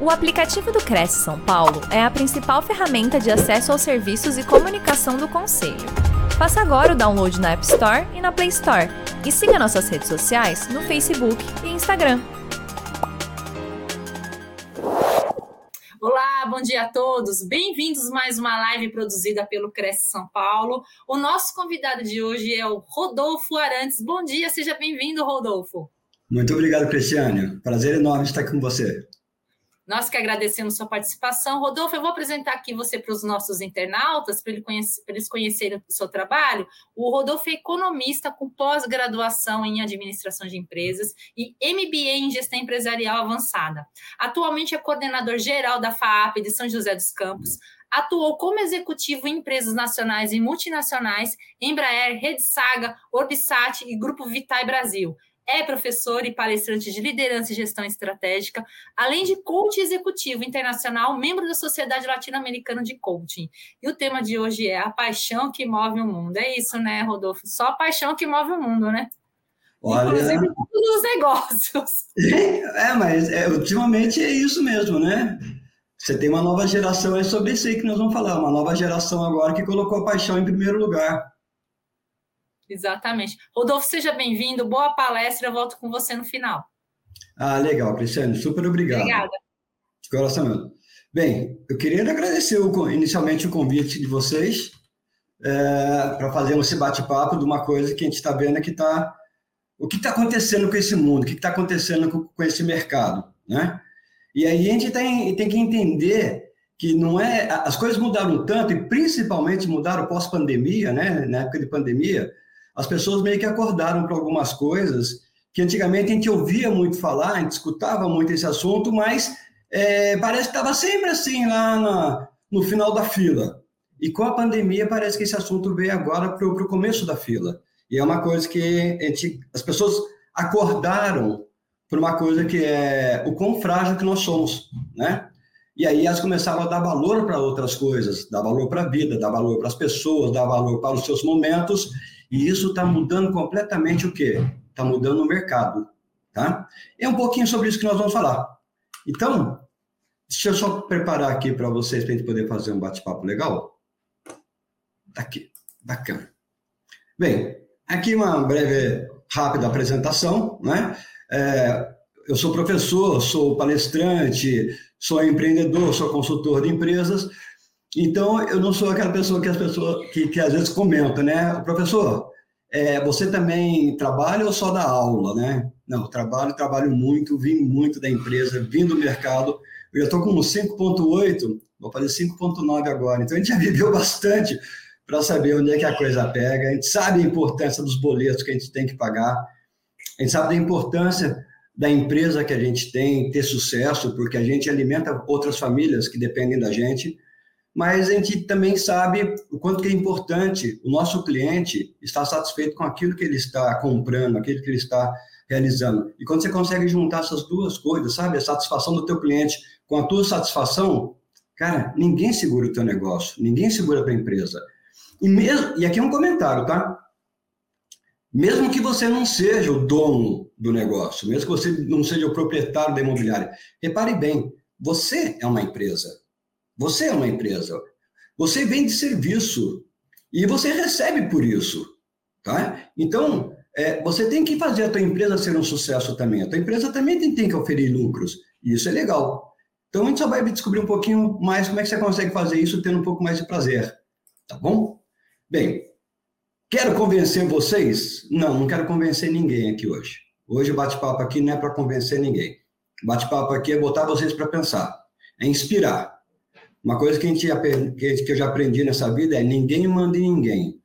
O aplicativo do Cresce São Paulo é a principal ferramenta de acesso aos serviços e comunicação do Conselho. Faça agora o download na App Store e na Play Store. E siga nossas redes sociais no Facebook e Instagram. Olá, bom dia a todos. Bem-vindos mais uma live produzida pelo Cresce São Paulo. O nosso convidado de hoje é o Rodolfo Arantes. Bom dia, seja bem-vindo, Rodolfo. Muito obrigado, Cristiane. Prazer enorme estar aqui com você. Nós que agradecemos sua participação. Rodolfo, eu vou apresentar aqui você para os nossos internautas, para eles conhecerem o seu trabalho. O Rodolfo é economista com pós-graduação em administração de empresas e MBA em gestão empresarial avançada. Atualmente é coordenador geral da FAAP de São José dos Campos. Atuou como executivo em empresas nacionais e multinacionais, Embraer, Rede Saga, Orbisat e Grupo Vitae Brasil é professor e palestrante de liderança e gestão estratégica, além de coach executivo internacional, membro da Sociedade Latino-Americana de Coaching. E o tema de hoje é a paixão que move o mundo. É isso, né, Rodolfo? Só a paixão que move o mundo, né? Olha... Inclusive todos os negócios. É, mas é, ultimamente é isso mesmo, né? Você tem uma nova geração, é sobre isso aí que nós vamos falar, uma nova geração agora que colocou a paixão em primeiro lugar. Exatamente. Rodolfo, seja bem-vindo, boa palestra, eu volto com você no final. Ah, legal, Cristiane, super obrigado. Obrigada. De coração mesmo. Bem, eu queria agradecer o, inicialmente o convite de vocês é, para fazer esse bate-papo de uma coisa que a gente está vendo que está. O que está acontecendo com esse mundo, o que está acontecendo com, com, esse mercado, né? E aí a gente tem, tem que entender que não é. As coisas mudaram tanto, e principalmente mudaram pós-pandemia, né? Na época de pandemia, as pessoas meio que acordaram para algumas coisas que antigamente a gente ouvia muito falar, a gente escutava muito esse assunto, mas é, parece que estava sempre assim lá na, no final da fila. E com a pandemia parece que esse assunto veio agora para o começo da fila. E é uma coisa que gente, as pessoas acordaram por uma coisa que é o quão frágil que nós somos, né? E aí elas começaram a dar valor para outras coisas, dar valor para a vida, dar valor para as pessoas, dar valor para os seus momentos e isso está mudando completamente o quê? Está mudando o mercado. Tá? É um pouquinho sobre isso que nós vamos falar. Então, deixa eu só preparar aqui para vocês, para a gente poder fazer um bate-papo legal. Aqui, bacana. Bem, aqui uma breve, rápida apresentação, né? É, eu sou professor, sou palestrante, sou empreendedor, sou consultor de empresas, então, eu não sou aquela pessoa que as pessoas que, que às vezes comenta, né? Professor, é, você também trabalha ou só dá aula, né? Não, trabalho, trabalho muito, vim muito da empresa, vim do mercado. Eu já estou com 5,8, vou fazer 5,9 agora. Então, a gente já viveu bastante para saber onde é que a coisa pega. A gente sabe a importância dos boletos que a gente tem que pagar. A gente sabe da importância da empresa que a gente tem ter sucesso, porque a gente alimenta outras famílias que dependem da gente mas a gente também sabe o quanto que é importante o nosso cliente estar satisfeito com aquilo que ele está comprando, aquilo que ele está realizando. E quando você consegue juntar essas duas coisas, sabe, a satisfação do teu cliente com a tua satisfação, cara, ninguém segura o teu negócio, ninguém segura a tua empresa. E mesmo, e aqui é um comentário, tá? Mesmo que você não seja o dono do negócio, mesmo que você não seja o proprietário da imobiliária, repare bem, você é uma empresa. Você é uma empresa. Você vende serviço e você recebe por isso, tá? Então, é, você tem que fazer a tua empresa ser um sucesso também. A tua empresa também tem, tem que oferir lucros. E isso é legal. Então, a gente só vai descobrir um pouquinho mais como é que você consegue fazer isso tendo um pouco mais de prazer. Tá bom? Bem, quero convencer vocês? Não, não quero convencer ninguém aqui hoje. Hoje o bate-papo aqui não é para convencer ninguém. Bate-papo aqui é botar vocês para pensar, é inspirar. Uma coisa que, a gente, que eu já aprendi nessa vida é ninguém manda em ninguém.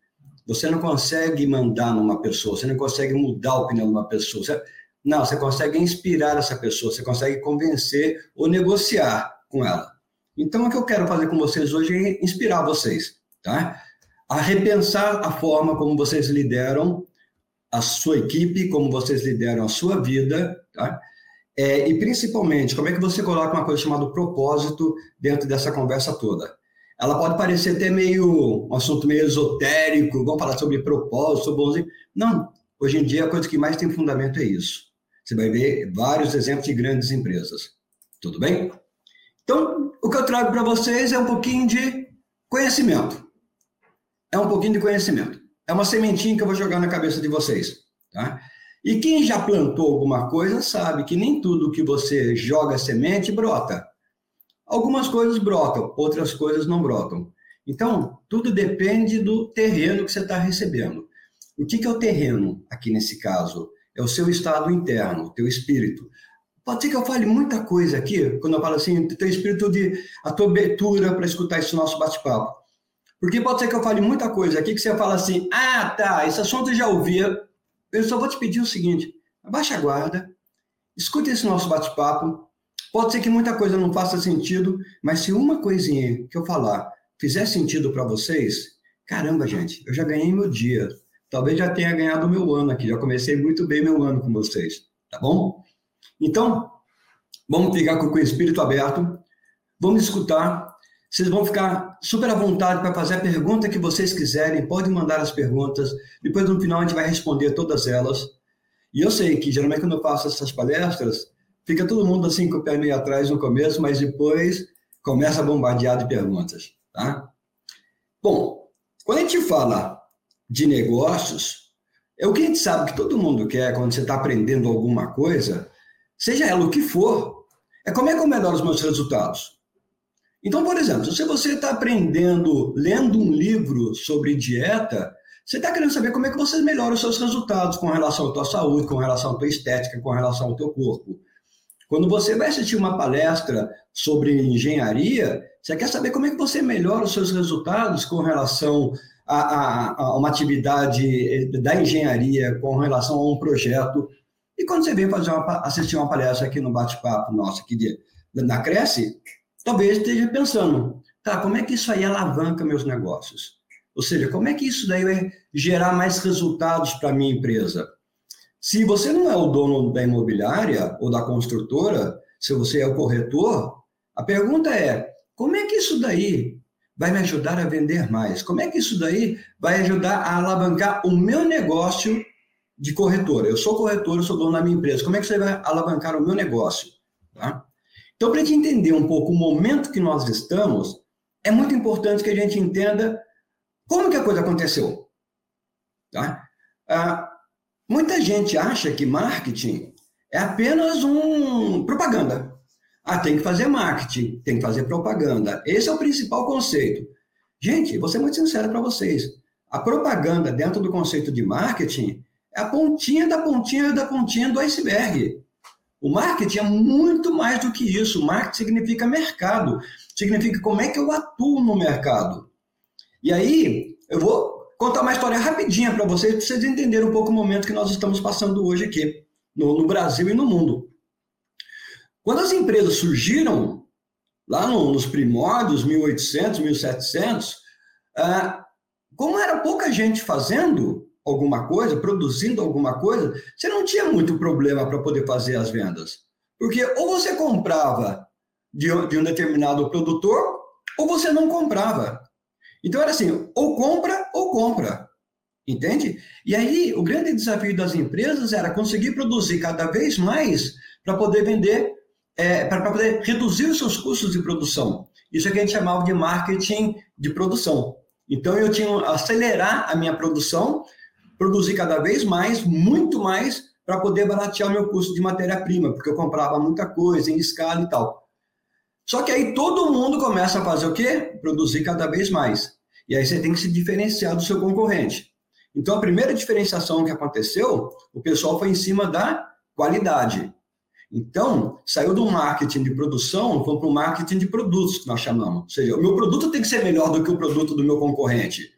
Você não consegue mandar numa pessoa, você não consegue mudar a opinião de uma pessoa. Você, não, você consegue inspirar essa pessoa, você consegue convencer ou negociar com ela. Então, o que eu quero fazer com vocês hoje é inspirar vocês, tá? A repensar a forma como vocês lideram a sua equipe, como vocês lideram a sua vida, tá? É, e principalmente, como é que você coloca uma coisa chamada propósito dentro dessa conversa toda? Ela pode parecer até meio um assunto meio esotérico, vamos falar sobre propósito, sobre bonzinho. Não, hoje em dia a coisa que mais tem fundamento é isso. Você vai ver vários exemplos de grandes empresas. Tudo bem? Então, o que eu trago para vocês é um pouquinho de conhecimento. É um pouquinho de conhecimento. É uma sementinha que eu vou jogar na cabeça de vocês. Tá? E quem já plantou alguma coisa sabe que nem tudo que você joga semente brota. Algumas coisas brotam, outras coisas não brotam. Então, tudo depende do terreno que você está recebendo. O que, que é o terreno aqui nesse caso? É o seu estado interno, o teu espírito. Pode ser que eu fale muita coisa aqui, quando eu falo assim, teu espírito de abertura para escutar esse nosso bate-papo. Porque pode ser que eu fale muita coisa aqui que você fala assim, ah, tá, esse assunto eu já ouvia. Eu só vou te pedir o seguinte, abaixa a guarda, escuta esse nosso bate-papo. Pode ser que muita coisa não faça sentido, mas se uma coisinha que eu falar fizer sentido para vocês, caramba, gente, eu já ganhei meu dia. Talvez já tenha ganhado meu ano aqui, já comecei muito bem meu ano com vocês, tá bom? Então, vamos ficar com o espírito aberto, vamos escutar. Vocês vão ficar super à vontade para fazer a pergunta que vocês quiserem, podem mandar as perguntas, depois no final a gente vai responder todas elas. E eu sei que geralmente quando eu faço essas palestras, fica todo mundo assim com o pé meio atrás no começo, mas depois começa a bombardear de perguntas, tá? Bom, quando a gente fala de negócios, é o que a gente sabe que todo mundo quer quando você está aprendendo alguma coisa, seja ela o que for, é como é que eu melhoro os meus resultados. Então, por exemplo, se você está aprendendo, lendo um livro sobre dieta, você está querendo saber como é que você melhora os seus resultados com relação à tua saúde, com relação à tua estética, com relação ao teu corpo. Quando você vai assistir uma palestra sobre engenharia, você quer saber como é que você melhora os seus resultados com relação a, a, a uma atividade da engenharia, com relação a um projeto e quando você vem fazer uma, assistir uma palestra aqui no bate-papo nosso aqui de, na Cresce, talvez esteja pensando, tá, como é que isso aí alavanca meus negócios? Ou seja, como é que isso daí vai gerar mais resultados para a minha empresa? Se você não é o dono da imobiliária ou da construtora, se você é o corretor, a pergunta é: como é que isso daí vai me ajudar a vender mais? Como é que isso daí vai ajudar a alavancar o meu negócio de corretora. Eu sou corretor, eu sou dono da minha empresa. Como é que você vai alavancar o meu negócio? Tá? Então, para a gente entender um pouco o momento que nós estamos, é muito importante que a gente entenda como que a coisa aconteceu. Tá? Ah, muita gente acha que marketing é apenas um propaganda. Ah, tem que fazer marketing, tem que fazer propaganda. Esse é o principal conceito. Gente, vou ser muito sincero para vocês. A propaganda dentro do conceito de marketing é a pontinha da pontinha da pontinha do iceberg. O marketing é muito mais do que isso. Marketing significa mercado, significa como é que eu atuo no mercado. E aí, eu vou contar uma história rapidinha para vocês, para vocês entenderem um pouco o momento que nós estamos passando hoje aqui, no, no Brasil e no mundo. Quando as empresas surgiram, lá no, nos primórdios, 1800, 1700, ah, como era pouca gente fazendo, alguma coisa, produzindo alguma coisa, você não tinha muito problema para poder fazer as vendas. Porque ou você comprava de, de um determinado produtor, ou você não comprava. Então era assim, ou compra ou compra. Entende? E aí, o grande desafio das empresas era conseguir produzir cada vez mais para poder vender, é, para poder reduzir os seus custos de produção. Isso é que a gente chamava de marketing de produção. Então, eu tinha que acelerar a minha produção produzir cada vez mais, muito mais, para poder baratear meu custo de matéria-prima, porque eu comprava muita coisa em escala e tal. Só que aí todo mundo começa a fazer o quê? Produzir cada vez mais. E aí você tem que se diferenciar do seu concorrente. Então, a primeira diferenciação que aconteceu, o pessoal foi em cima da qualidade. Então, saiu do marketing de produção, foi para o marketing de produtos, que nós chamamos. Ou seja, o meu produto tem que ser melhor do que o produto do meu concorrente.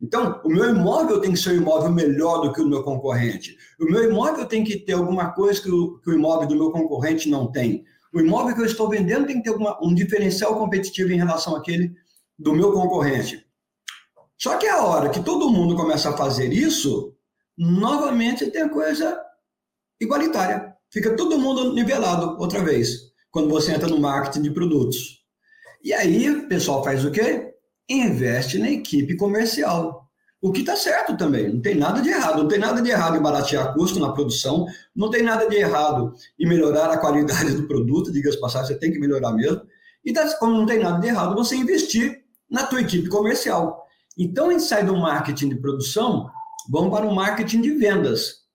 Então, o meu imóvel tem que ser um imóvel melhor do que o meu concorrente. O meu imóvel tem que ter alguma coisa que o, que o imóvel do meu concorrente não tem. O imóvel que eu estou vendendo tem que ter um diferencial competitivo em relação àquele do meu concorrente. Só que a hora que todo mundo começa a fazer isso, novamente tem a coisa igualitária. Fica todo mundo nivelado outra vez, quando você entra no marketing de produtos. E aí o pessoal faz o quê? Investe na equipe comercial. O que está certo também, não tem nada de errado. Não tem nada de errado em baratear custo na produção, não tem nada de errado em melhorar a qualidade do produto, diga-se passagem, você tem que melhorar mesmo. E como não tem nada de errado, você investir na tua equipe comercial. Então, a gente sai do marketing de produção, vamos para o marketing de vendas.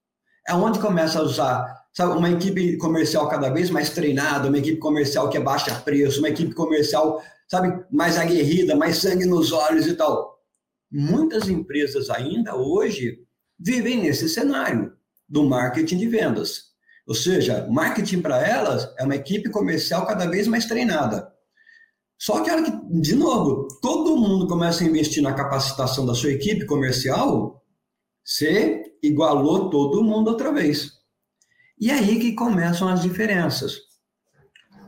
É onde começa a usar sabe, uma equipe comercial cada vez mais treinada, uma equipe comercial que abaixa preço, uma equipe comercial, sabe, mais aguerrida, mais sangue nos olhos e tal. Muitas empresas ainda hoje vivem nesse cenário do marketing de vendas. Ou seja, marketing para elas é uma equipe comercial cada vez mais treinada. Só que, que, de novo, todo mundo começa a investir na capacitação da sua equipe comercial, você igualou todo mundo outra vez. E aí que começam as diferenças.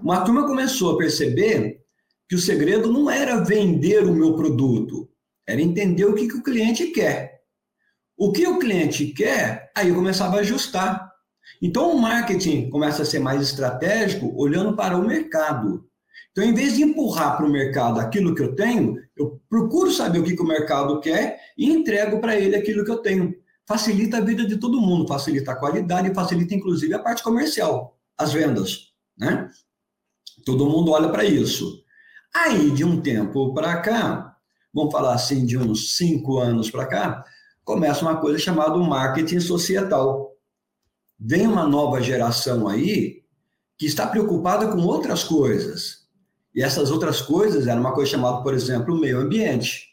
Uma turma começou a perceber que o segredo não era vender o meu produto, era entender o que, que o cliente quer. O que o cliente quer, aí eu começava a ajustar. Então, o marketing começa a ser mais estratégico, olhando para o mercado. Então, em vez de empurrar para o mercado aquilo que eu tenho, eu procuro saber o que, que o mercado quer e entrego para ele aquilo que eu tenho. Facilita a vida de todo mundo, facilita a qualidade facilita, inclusive, a parte comercial, as vendas. Né? Todo mundo olha para isso. Aí, de um tempo para cá, vamos falar assim, de uns cinco anos para cá, começa uma coisa chamada marketing societal. Vem uma nova geração aí que está preocupada com outras coisas. E essas outras coisas eram uma coisa chamada, por exemplo, meio ambiente.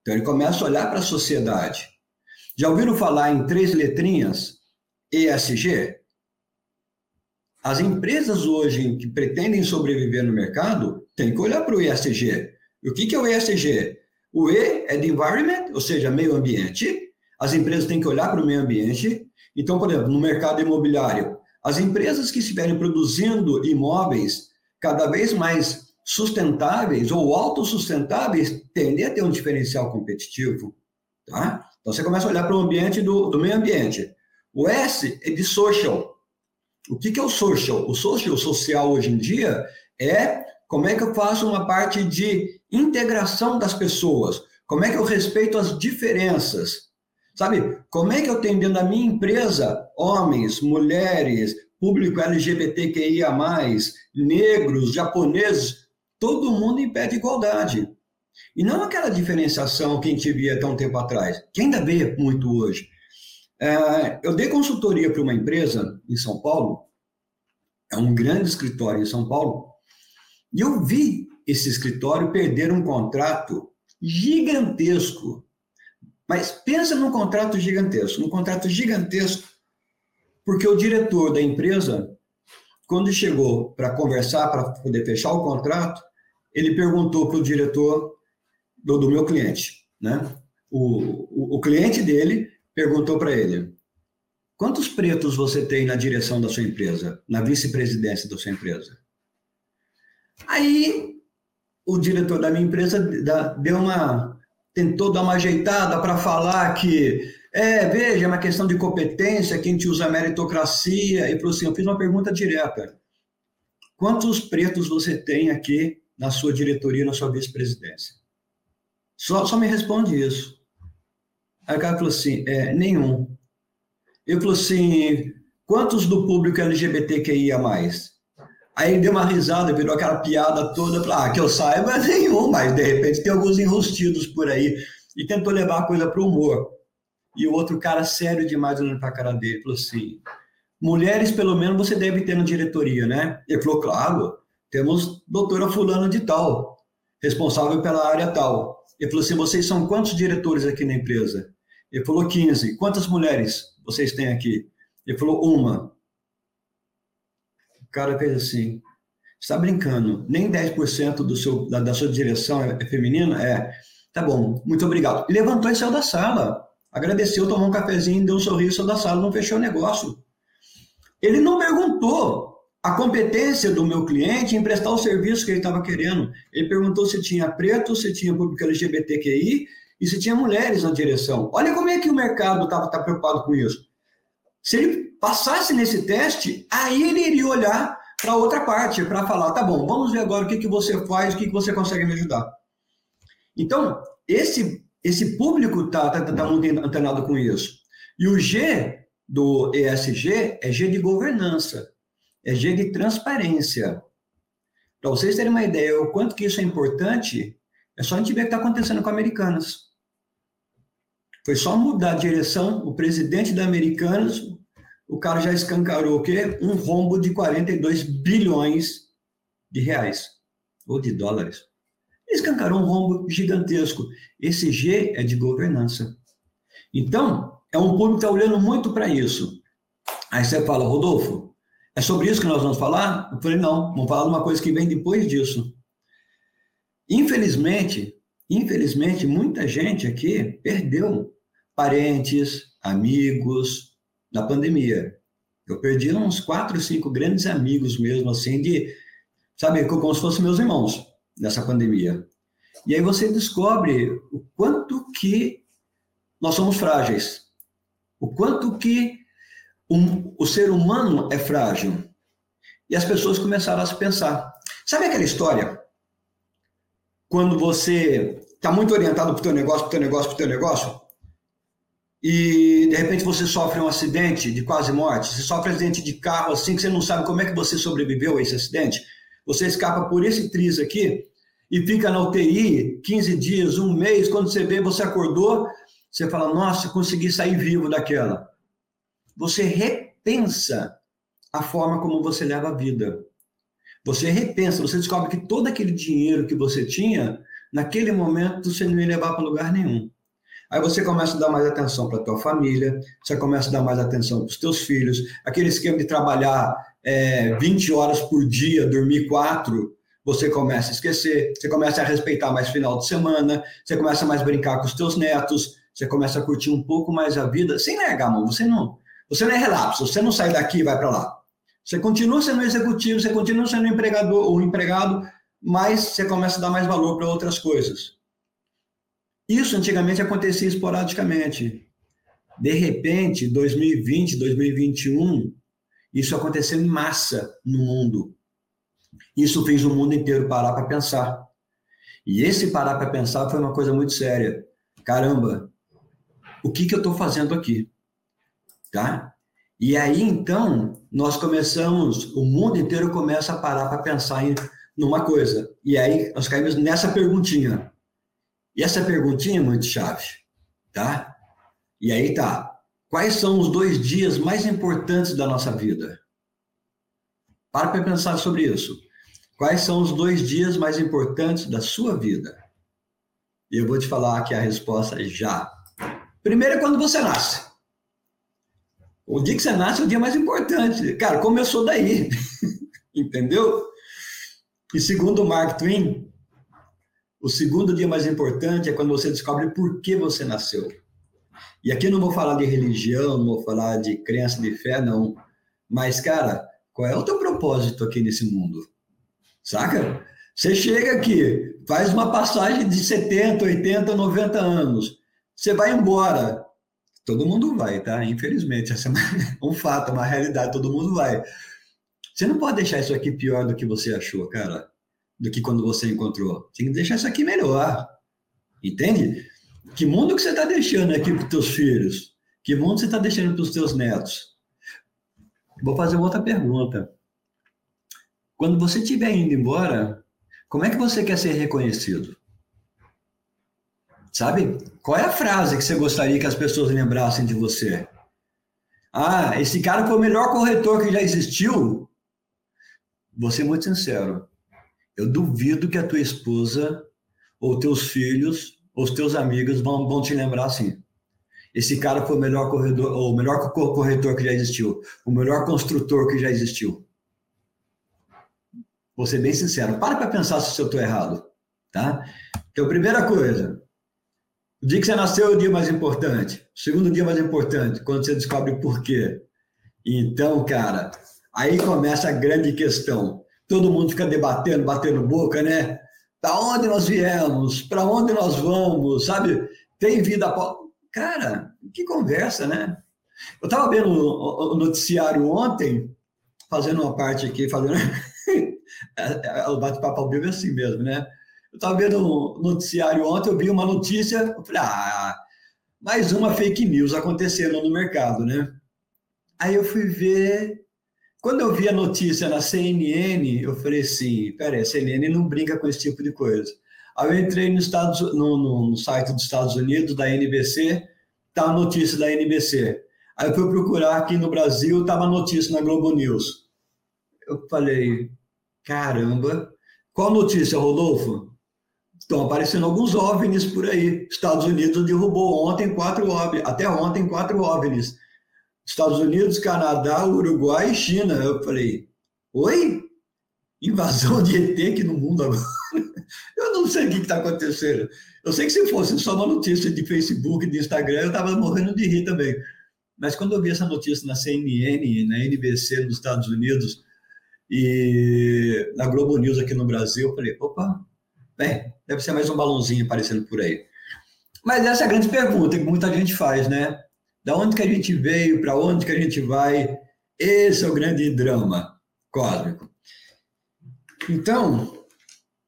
Então ele começa a olhar para a sociedade. Já ouviram falar em três letrinhas ESG? As empresas hoje que pretendem sobreviver no mercado têm que olhar para o ESG. O que é o ESG? O E é de environment, ou seja, meio ambiente. As empresas têm que olhar para o meio ambiente. Então, por exemplo, no mercado imobiliário, as empresas que estiverem produzindo imóveis cada vez mais sustentáveis ou autossustentáveis tendem a ter um diferencial competitivo. Tá? Então, você começa a olhar para o ambiente do, do meio ambiente. O S é de social. O que, que é o social? O social, o social hoje em dia, é como é que eu faço uma parte de integração das pessoas, como é que eu respeito as diferenças, Sabe, como é que eu tenho dentro da minha empresa homens, mulheres, público LGBTQIA, negros, japoneses, todo mundo em pé de igualdade. E não aquela diferenciação que a gente via até um tempo atrás, que ainda vê muito hoje. É, eu dei consultoria para uma empresa em São Paulo, é um grande escritório em São Paulo, e eu vi esse escritório perder um contrato gigantesco mas pensa num contrato gigantesco, num contrato gigantesco, porque o diretor da empresa, quando chegou para conversar, para poder fechar o contrato, ele perguntou para o diretor do, do, meu cliente, né? O, o, o cliente dele perguntou para ele: quantos pretos você tem na direção da sua empresa, na vice-presidência da sua empresa? Aí o diretor da minha empresa deu uma tentou dar uma ajeitada para falar que, é, veja, é uma questão de competência, que a gente usa meritocracia, e falou assim, eu fiz uma pergunta direta. Quantos pretos você tem aqui na sua diretoria, na sua vice-presidência? Só, só me responde isso. Aí o cara falou assim, é, nenhum. Eu falou assim, quantos do público LGBTQIA+. Aí ele deu uma risada, virou aquela piada toda, falou, ah, que eu saiba nenhum, mas de repente tem alguns enrustidos por aí. E tentou levar a coisa para o humor. E o outro cara, sério demais, olhando para a cara dele, falou assim: mulheres, pelo menos, você deve ter na diretoria, né? Ele falou, claro, temos doutora fulano de tal, responsável pela área tal. Ele falou assim, vocês são quantos diretores aqui na empresa? Ele falou 15. Quantas mulheres vocês têm aqui? Ele falou, uma. O cara fez assim, está brincando, nem 10% do seu, da, da sua direção é, é feminina? É, tá bom, muito obrigado. Levantou e saiu da sala, agradeceu, tomou um cafezinho, deu um sorriso, saiu da sala, não fechou o negócio. Ele não perguntou a competência do meu cliente em prestar o serviço que ele estava querendo. Ele perguntou se tinha preto, se tinha público LGBTQI e se tinha mulheres na direção. Olha como é que o mercado estava tá preocupado com isso. Se ele passasse nesse teste, aí ele iria olhar para outra parte, para falar, tá bom, vamos ver agora o que, que você faz, o que, que você consegue me ajudar. Então, esse, esse público está tá, tá, tá muito antenado com isso. E o G do ESG é G de governança, é G de transparência. Para vocês terem uma ideia o quanto que isso é importante, é só a gente ver o que está acontecendo com Americanas. Foi só mudar a direção, o presidente da Americanas, o cara já escancarou o quê? Um rombo de 42 bilhões de reais, ou de dólares. Escancarou um rombo gigantesco. Esse G é de governança. Então, é um público que está olhando muito para isso. Aí você fala, Rodolfo, é sobre isso que nós vamos falar? Eu falei, não, vamos falar de uma coisa que vem depois disso. Infelizmente, infelizmente, muita gente aqui perdeu parentes, amigos na pandemia. Eu perdi uns quatro, cinco grandes amigos mesmo, assim, de, sabe, como se fossem meus irmãos nessa pandemia. E aí você descobre o quanto que nós somos frágeis, o quanto que um, o ser humano é frágil. E as pessoas começaram a se pensar. Sabe aquela história? Quando você está muito orientado para o teu negócio, para o teu negócio, para o teu negócio, e de repente você sofre um acidente de quase morte, você sofre um acidente de carro assim que você não sabe como é que você sobreviveu a esse acidente, você escapa por esse triz aqui e fica na UTI 15 dias, um mês, quando você vê, você acordou, você fala, nossa, consegui sair vivo daquela. Você repensa a forma como você leva a vida. Você repensa, você descobre que todo aquele dinheiro que você tinha, naquele momento você não ia levar para lugar nenhum. Aí você começa a dar mais atenção para a tua família, você começa a dar mais atenção para os teus filhos, aquele esquema de trabalhar é, 20 horas por dia, dormir quatro, você começa a esquecer, você começa a respeitar mais final de semana, você começa a mais brincar com os teus netos, você começa a curtir um pouco mais a vida, sem negar, mano, você não, você não é relapso, você não sai daqui e vai para lá. Você continua sendo executivo, você continua sendo empregador ou empregado, mas você começa a dar mais valor para outras coisas. Isso antigamente acontecia esporadicamente. De repente, 2020, 2021, isso aconteceu em massa no mundo. Isso fez o mundo inteiro parar para pensar. E esse parar para pensar foi uma coisa muito séria. Caramba, o que, que eu estou fazendo aqui? Tá? E aí, então, nós começamos, o mundo inteiro começa a parar para pensar em numa coisa. E aí, nós caímos nessa perguntinha. E essa perguntinha é muito chave, tá? E aí tá. Quais são os dois dias mais importantes da nossa vida? Para para pensar sobre isso. Quais são os dois dias mais importantes da sua vida? E eu vou te falar aqui a resposta já. Primeiro é quando você nasce. O dia que você nasce é o dia mais importante. Cara, começou daí. Entendeu? E segundo o Mark Twain, o segundo dia mais importante é quando você descobre por que você nasceu. E aqui eu não vou falar de religião, não vou falar de crença, de fé, não. Mas, cara, qual é o teu propósito aqui nesse mundo? Saca? Você chega aqui, faz uma passagem de 70, 80, 90 anos. Você vai embora. Todo mundo vai, tá? Infelizmente, essa é um fato, uma realidade, todo mundo vai. Você não pode deixar isso aqui pior do que você achou, cara, do que quando você encontrou. Tem que deixar isso aqui melhor. Entende? Que mundo que você está deixando aqui para os teus filhos? Que mundo você está deixando para os teus netos? Vou fazer outra pergunta. Quando você estiver indo embora, como é que você quer ser reconhecido? Sabe? Qual é a frase que você gostaria que as pessoas lembrassem de você? Ah, esse cara foi o melhor corretor que já existiu? Vou ser muito sincero. Eu duvido que a tua esposa, ou teus filhos, ou os teus amigos vão, vão te lembrar assim. Esse cara foi o melhor corredor, ou o melhor corretor que já existiu, o melhor construtor que já existiu. Vou ser bem sincero. Para para pensar se eu estou errado, tá? Então, primeira coisa, o dia que você nasceu é o dia mais importante. O segundo dia mais importante, quando você descobre por quê. Então, cara, aí começa a grande questão. Todo mundo fica debatendo, batendo boca, né? Para onde nós viemos? Para onde nós vamos? Sabe? Tem vida. Cara, que conversa, né? Eu estava vendo o noticiário ontem, fazendo uma parte aqui, fazendo. É, é, o bate-papo ao vivo é assim mesmo, né? Eu estava vendo um noticiário ontem, eu vi uma notícia, eu falei, ah, mais uma fake news acontecendo no mercado, né? Aí eu fui ver, Quando eu vi a notícia na CNN, eu falei assim, peraí, a CNN não brinca com esse tipo de coisa. Aí eu entrei no, Estados, no, no, site dos Estados Unidos, da NBC, tá a notícia da NBC. Aí eu fui procurar aqui no Brasil, estava a notícia na Globo News. Eu falei, caramba, qual notícia, Rodolfo? Estão aparecendo alguns OVNIs por aí. Estados Unidos derrubou ontem quatro OVNIs, até ontem quatro OVNIs. Estados Unidos, Canadá, Uruguai e China. Eu falei, oi? Invasão de ET aqui no mundo agora? Eu não sei o que está acontecendo. Eu sei que se fosse só uma notícia de Facebook, de Instagram, eu estava morrendo de rir também. Mas quando eu vi essa notícia na CNN, na NBC nos Estados Unidos e na Globo News aqui no Brasil, eu falei, opa, bem, deve ser mais um balãozinho aparecendo por aí. Mas essa é a grande pergunta que muita gente faz, né? Da onde que a gente veio, para onde que a gente vai? Esse é o grande drama cósmico. Então,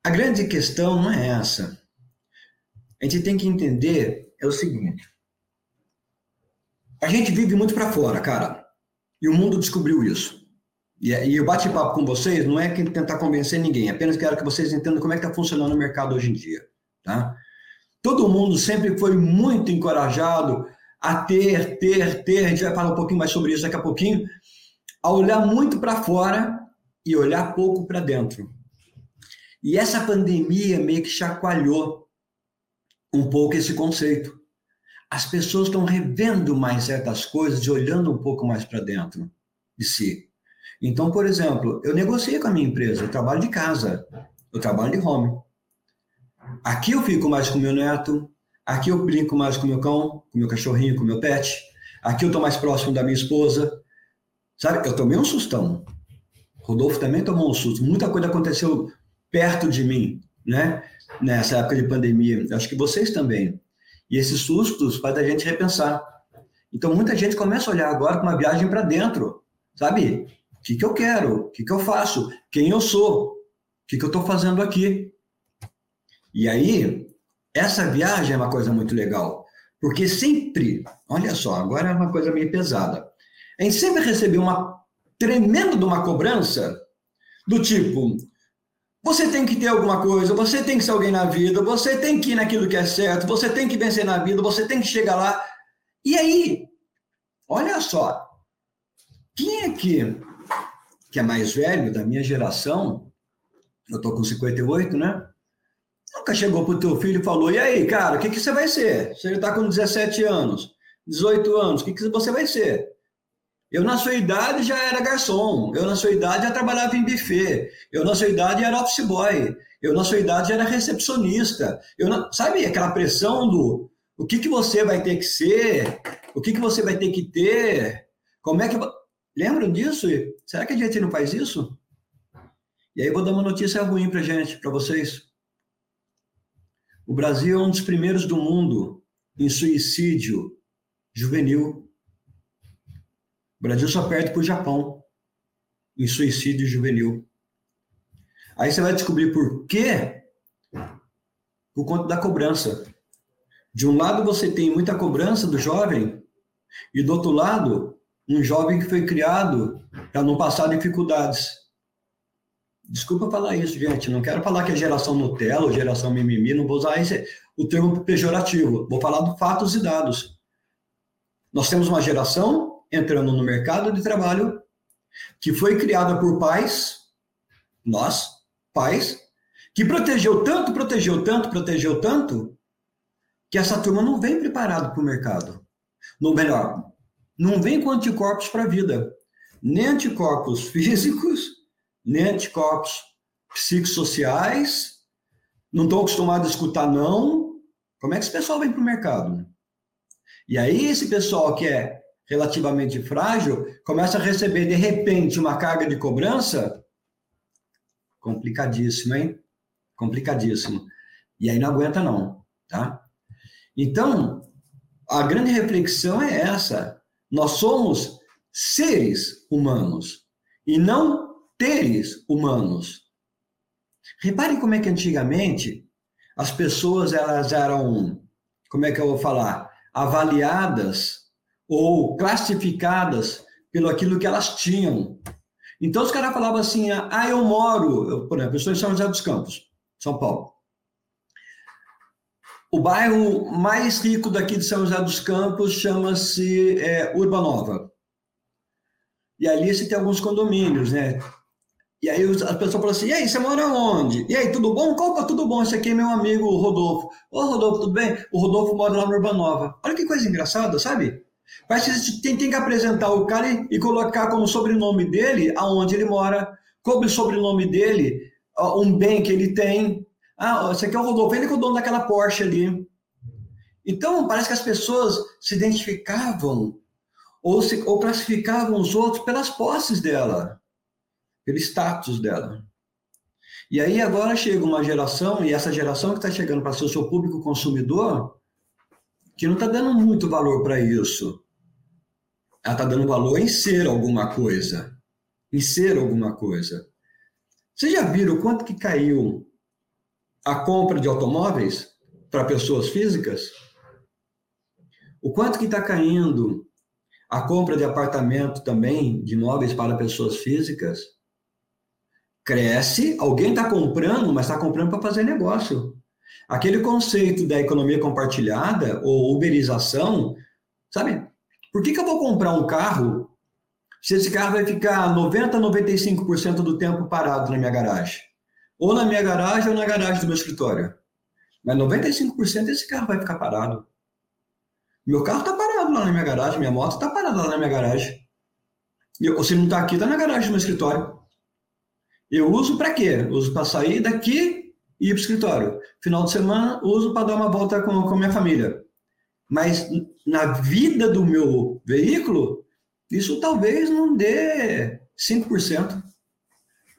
a grande questão não é essa. A gente tem que entender é o seguinte. A gente vive muito para fora, cara. E o mundo descobriu isso. E, e eu bate-papo com vocês não é que tentar convencer ninguém, apenas quero que vocês entendam como é que está funcionando o mercado hoje em dia. Tá? Todo mundo sempre foi muito encorajado a ter, ter, ter, a gente vai falar um pouquinho mais sobre isso daqui a pouquinho, a olhar muito para fora e olhar pouco para dentro. E essa pandemia meio que chacoalhou um pouco esse conceito. As pessoas estão revendo mais certas coisas e olhando um pouco mais para dentro de si. Então, por exemplo, eu negociei com a minha empresa, eu trabalho de casa, eu trabalho de home. Aqui eu fico mais com meu neto, Aqui eu brinco mais com meu cão, com meu cachorrinho, com meu pet. Aqui eu estou mais próximo da minha esposa. Sabe, eu tomei um sustão. Rodolfo também tomou um susto. Muita coisa aconteceu perto de mim, né? Nessa época de pandemia. Eu acho que vocês também. E esses sustos fazem a gente repensar. Então, muita gente começa a olhar agora com uma viagem para dentro, sabe? O que, que eu quero? O que, que eu faço? Quem eu sou? O que, que eu estou fazendo aqui? E aí, essa viagem é uma coisa muito legal, porque sempre, olha só, agora é uma coisa meio pesada. A gente sempre recebeu uma tremenda de uma cobrança do tipo: você tem que ter alguma coisa, você tem que ser alguém na vida, você tem que ir naquilo que é certo, você tem que vencer na vida, você tem que chegar lá. E aí, olha só, quem é que, que é mais velho da minha geração? Eu estou com 58, né? Nunca chegou para o teu filho e falou: e aí, cara, o que, que você vai ser? Você está com 17 anos, 18 anos, o que, que você vai ser? Eu, na sua idade, já era garçom. Eu, na sua idade, já trabalhava em buffet. Eu, na sua idade, era office boy. Eu, na sua idade, era recepcionista. Eu, sabe aquela pressão do o que, que você vai ter que ser? O que, que você vai ter que ter? Como é que. Lembram disso? Será que a gente não faz isso? E aí vou dar uma notícia ruim para gente, para vocês. O Brasil é um dos primeiros do mundo em suicídio juvenil. O Brasil só perde para o Japão em suicídio juvenil. Aí você vai descobrir por quê? Por conta da cobrança. De um lado você tem muita cobrança do jovem, e do outro lado, um jovem que foi criado para não passar dificuldades. Desculpa falar isso, gente. Não quero falar que é geração Nutella ou geração mimimi, não vou usar esse, o termo pejorativo. Vou falar de fatos e dados. Nós temos uma geração entrando no mercado de trabalho que foi criada por pais, nós, pais, que protegeu tanto, protegeu tanto, protegeu tanto, que essa turma não vem preparada para o mercado. No melhor, não vem com anticorpos para a vida. Nem anticorpos físicos, nem anticorpos psicossociais, não estão acostumados a escutar não. Como é que esse pessoal vem para o mercado? E aí esse pessoal que é relativamente frágil começa a receber de repente uma carga de cobrança complicadíssimo, hein? Complicadíssimo. E aí não aguenta não, tá? Então, a grande reflexão é essa. Nós somos seres humanos e não teres humanos. Repare como é que antigamente as pessoas elas eram, como é que eu vou falar, avaliadas ou classificadas pelo aquilo que elas tinham. Então os caras falavam assim: ah, eu moro, eu, por exemplo, eu estou em São José dos Campos, São Paulo. O bairro mais rico daqui de São José dos Campos chama-se é, Urbanova. E ali você tem alguns condomínios, né? E aí a pessoa falou assim: e aí, você mora onde? E aí, tudo bom? Opa, tudo bom. Esse aqui é meu amigo Rodolfo. Ô, Rodolfo, tudo bem? O Rodolfo mora lá no Urbanova. Olha que coisa engraçada, sabe? Parece que tem, tem que apresentar o cara e, e, colocar como sobrenome dele aonde ele mora, como sobrenome dele, um bem que ele tem. Ah, esse aqui é o Rodolfo, ele que é o dono daquela Porsche ali. Então, parece que as pessoas se identificavam ou, se, ou classificavam os outros pelas posses dela pelo status dela. E aí agora chega uma geração, e essa geração que está chegando para ser o seu público consumidor, que não está dando muito valor para isso. Ela está dando valor em ser alguma coisa. Em ser alguma coisa. Vocês já viram quanto que caiu a compra de automóveis para pessoas físicas? O quanto que está caindo a compra de apartamento também, de imóveis para pessoas físicas? Cresce, alguém está comprando, mas está comprando para fazer negócio. Aquele conceito da economia compartilhada ou uberização, sabe? Por que, que eu vou comprar um carro se esse carro vai ficar 90, 95% do tempo parado na minha garagem? Ou na minha garagem ou na garagem do meu escritório. Mas 95% desse carro vai ficar parado. Meu carro está parado lá na minha garagem, minha moto está parada lá na minha garagem. ou se não está aqui, está na garagem do meu escritório. Eu uso para quê? Uso para sair daqui e ir para o escritório. Final de semana, uso para dar uma volta com, com a minha família. Mas na vida do meu veículo, isso talvez não dê 5%.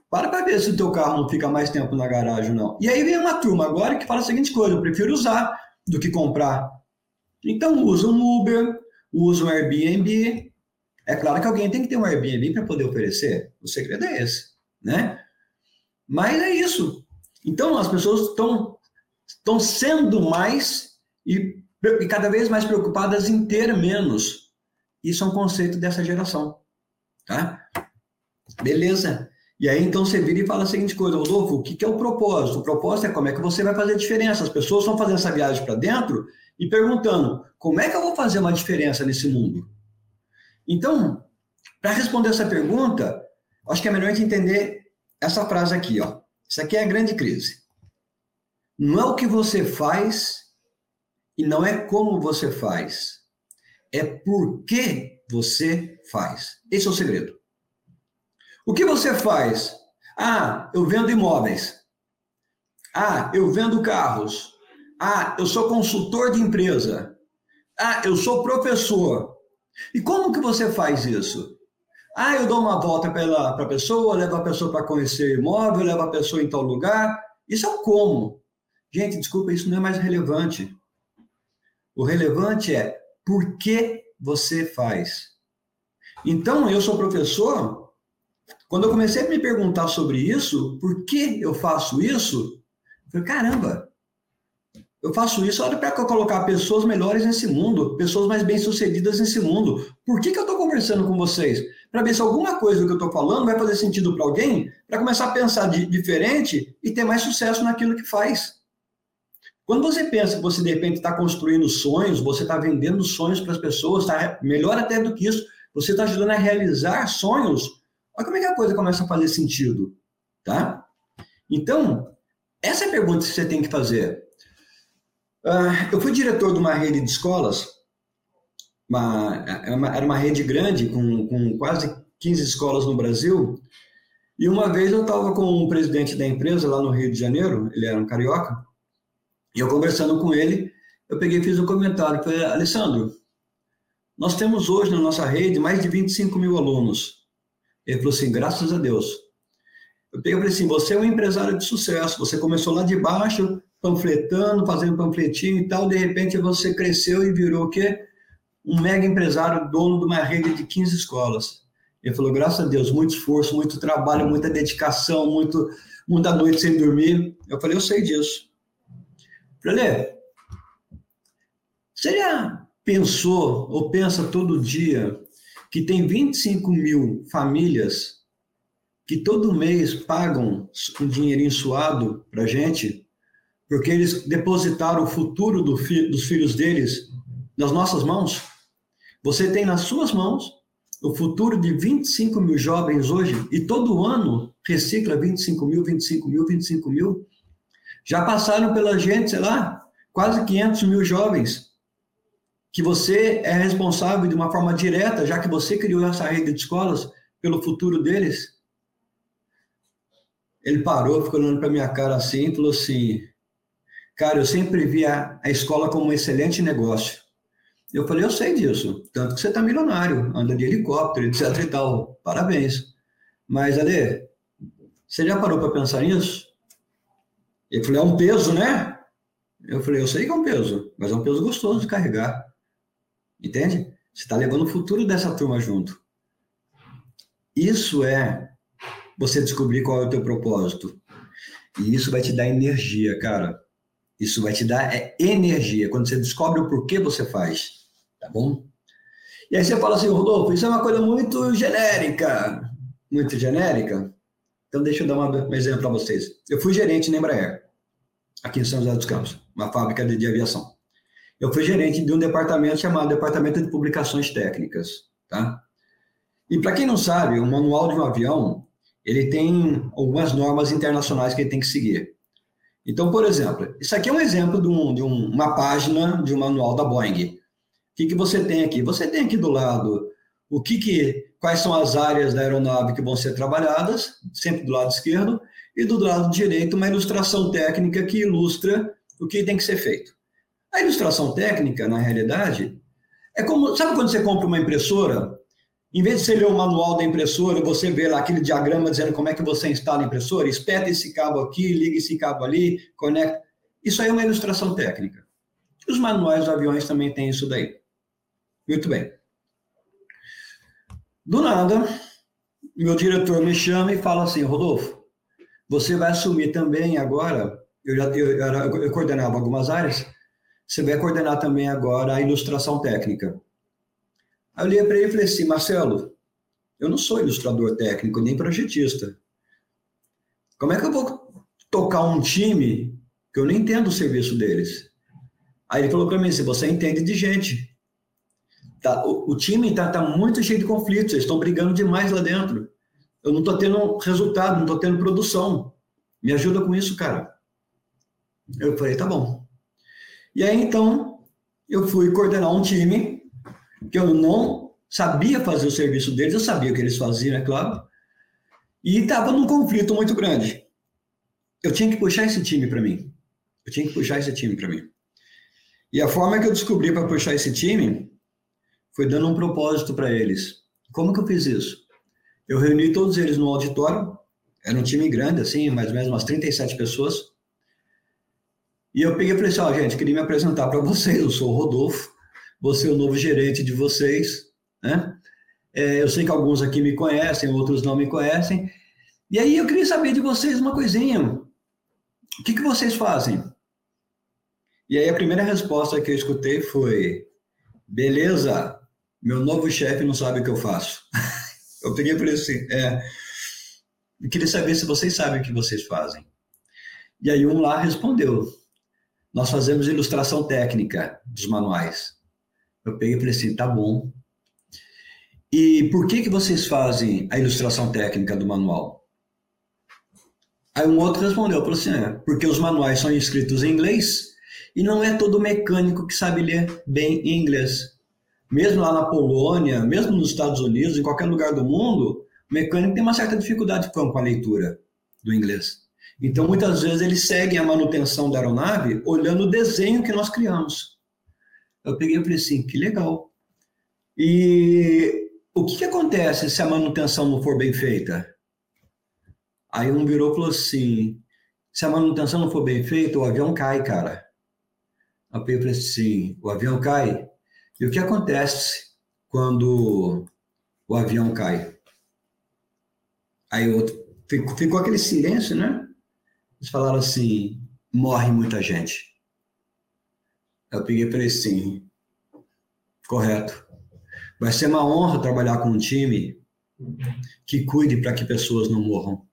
Para para ver se o teu carro não fica mais tempo na garagem ou não. E aí vem uma turma agora que fala a seguinte coisa, eu prefiro usar do que comprar. Então usa um Uber, usa um Airbnb. É claro que alguém tem que ter um Airbnb para poder oferecer. O segredo é esse, né? Mas é isso. Então, as pessoas estão, estão sendo mais e, e cada vez mais preocupadas em ter menos. Isso é um conceito dessa geração. Tá? Beleza. E aí, então, você vira e fala a seguinte coisa, Rodolfo, o que, que é o propósito? O propósito é como é que você vai fazer diferença. As pessoas estão fazendo essa viagem para dentro e perguntando, como é que eu vou fazer uma diferença nesse mundo? Então, para responder essa pergunta, acho que é melhor a gente entender essa frase aqui, ó. Isso aqui é a grande crise. Não é o que você faz e não é como você faz. É por que você faz. Esse é o segredo. O que você faz? Ah, eu vendo imóveis. Ah, eu vendo carros. Ah, eu sou consultor de empresa. Ah, eu sou professor. E como que você faz isso? Ah, eu dou uma volta para a pessoa, levo a pessoa para conhecer imóvel, levo a pessoa em tal lugar. Isso é o como. Gente, desculpa, isso não é mais relevante. O relevante é por que você faz. Então, eu sou professor. Quando eu comecei a me perguntar sobre isso, por que eu faço isso? Eu falei, caramba, eu faço isso, olha para colocar pessoas melhores nesse mundo, pessoas mais bem-sucedidas nesse mundo. Por que, que eu estou conversando com vocês? para ver se alguma coisa do que eu estou falando vai fazer sentido para alguém, para começar a pensar de, diferente e ter mais sucesso naquilo que faz. Quando você pensa que você, de repente, está construindo sonhos, você está vendendo sonhos para as pessoas, tá, melhor até do que isso, você está ajudando a realizar sonhos, olha como é que a coisa começa a fazer sentido, tá? Então, essa é a pergunta que você tem que fazer. Uh, eu fui diretor de uma rede de escolas uma, era, uma, era uma rede grande, com, com quase 15 escolas no Brasil. E uma vez eu estava com o presidente da empresa lá no Rio de Janeiro, ele era um carioca, e eu conversando com ele, eu peguei e fiz um comentário. Falei, Alessandro, nós temos hoje na nossa rede mais de 25 mil alunos. Ele falou assim, graças a Deus. Eu peguei e falei assim, você é um empresário de sucesso, você começou lá de baixo, panfletando, fazendo panfletinho e tal, de repente você cresceu e virou o quê? um mega empresário, dono de uma rede de 15 escolas. Ele falou, graças a Deus, muito esforço, muito trabalho, muita dedicação, muito, muita noite sem dormir. Eu falei, eu sei disso. Falei, você já pensou ou pensa todo dia que tem 25 mil famílias que todo mês pagam um dinheirinho suado para gente, porque eles depositaram o futuro do fi dos filhos deles nas nossas mãos. Você tem nas suas mãos o futuro de 25 mil jovens hoje, e todo ano recicla 25 mil, 25 mil, 25 mil. Já passaram pela gente, sei lá, quase 500 mil jovens, que você é responsável de uma forma direta, já que você criou essa rede de escolas, pelo futuro deles. Ele parou, ficou olhando para minha cara assim e falou assim: Cara, eu sempre vi a, a escola como um excelente negócio. Eu falei, eu sei disso, tanto que você está milionário, anda de helicóptero, etc e tal. Parabéns. Mas, Ale, você já parou para pensar nisso? Ele falou, é um peso, né? Eu falei, eu sei que é um peso, mas é um peso gostoso de carregar. Entende? Você está levando o futuro dessa turma junto. Isso é você descobrir qual é o teu propósito. E isso vai te dar energia, cara. Isso vai te dar é, energia quando você descobre o porquê você faz tá bom? E aí você fala assim, Rodolfo, isso é uma coisa muito genérica. Muito genérica? Então deixa eu dar uma, um exemplo para vocês. Eu fui gerente na Embraer, aqui em São José dos Campos, uma fábrica de, de aviação. Eu fui gerente de um departamento chamado Departamento de Publicações Técnicas, tá? E para quem não sabe, o manual de um avião, ele tem algumas normas internacionais que ele tem que seguir. Então, por exemplo, isso aqui é um exemplo de, um, de um, uma página de um manual da Boeing que, que você tem aqui? Você tem aqui do lado o que, que quais são as áreas da aeronave que vão ser trabalhadas, sempre do lado esquerdo, e do lado direito uma ilustração técnica que ilustra o que tem que ser feito. A ilustração técnica, na realidade, é como, sabe quando você compra uma impressora, em vez de você ler o manual da impressora, você vê lá aquele diagrama dizendo como é que você instala a impressora, espeta esse cabo aqui, liga esse cabo ali, conecta. Isso aí é uma ilustração técnica. Os manuais dos aviões também têm isso daí. Muito bem. Do nada, meu diretor me chama e fala assim, Rodolfo, você vai assumir também agora, eu já eu, eu, eu coordenava algumas áreas, você vai coordenar também agora a ilustração técnica. Aí eu olhei para ele e falei assim, Marcelo, eu não sou ilustrador técnico, nem projetista. Como é que eu vou tocar um time que eu nem entendo o serviço deles? Aí ele falou para mim, se você entende de gente, Tá, o, o, time está tá muito cheio de conflitos, eles estão brigando demais lá dentro. Eu não estou tendo resultado, não estou tendo produção. Me ajuda com isso, cara. Eu falei, tá bom. E aí, então, eu fui coordenar um time que eu não sabia fazer o serviço deles, eu sabia o que eles faziam, é claro, e estava num conflito muito grande. Eu tinha que puxar esse time para mim. Eu tinha que puxar esse time para mim. E a forma que eu descobri para puxar esse time foi dando um propósito para eles. Como que eu fiz isso? Eu reuni todos eles no auditório, era um time grande, assim, mais ou menos umas 37 pessoas. E eu peguei e falei assim: ó, oh, gente, queria me apresentar para vocês. Eu sou o Rodolfo, vou ser o novo gerente de vocês, né? É, eu sei que alguns aqui me conhecem, outros não me conhecem. E aí eu queria saber de vocês uma coisinha. O que, que vocês fazem? E aí a primeira resposta que eu escutei foi: beleza, meu novo chefe não sabe o que eu faço. eu peguei e falei assim, é, eu queria saber se vocês sabem o que vocês fazem. E aí um lá respondeu, nós fazemos ilustração técnica dos manuais. Eu peguei e falei assim, tá bom. E por que que vocês fazem a ilustração técnica do manual? Aí um outro respondeu, falou assim, é, porque os manuais são escritos em inglês e não é todo mecânico que sabe ler bem em inglês mesmo lá na Polônia, mesmo nos Estados Unidos, em qualquer lugar do mundo, o mecânico tem uma certa dificuldade com a leitura do inglês. Então, muitas vezes, eles seguem a manutenção da aeronave olhando o desenho que nós criamos. Eu peguei e falei assim, que legal. E o que, que acontece se a manutenção não for bem feita? Aí um virou e falou assim, se a manutenção não for bem feita, o avião cai, cara. Eu peguei e falei assim, o avião cai? E o que acontece quando o avião cai? Aí outro, ficou, ficou aquele silêncio, né? Eles falaram assim: morre muita gente. Eu peguei e falei assim: correto. Vai ser uma honra trabalhar com um time que cuide para que pessoas não morram.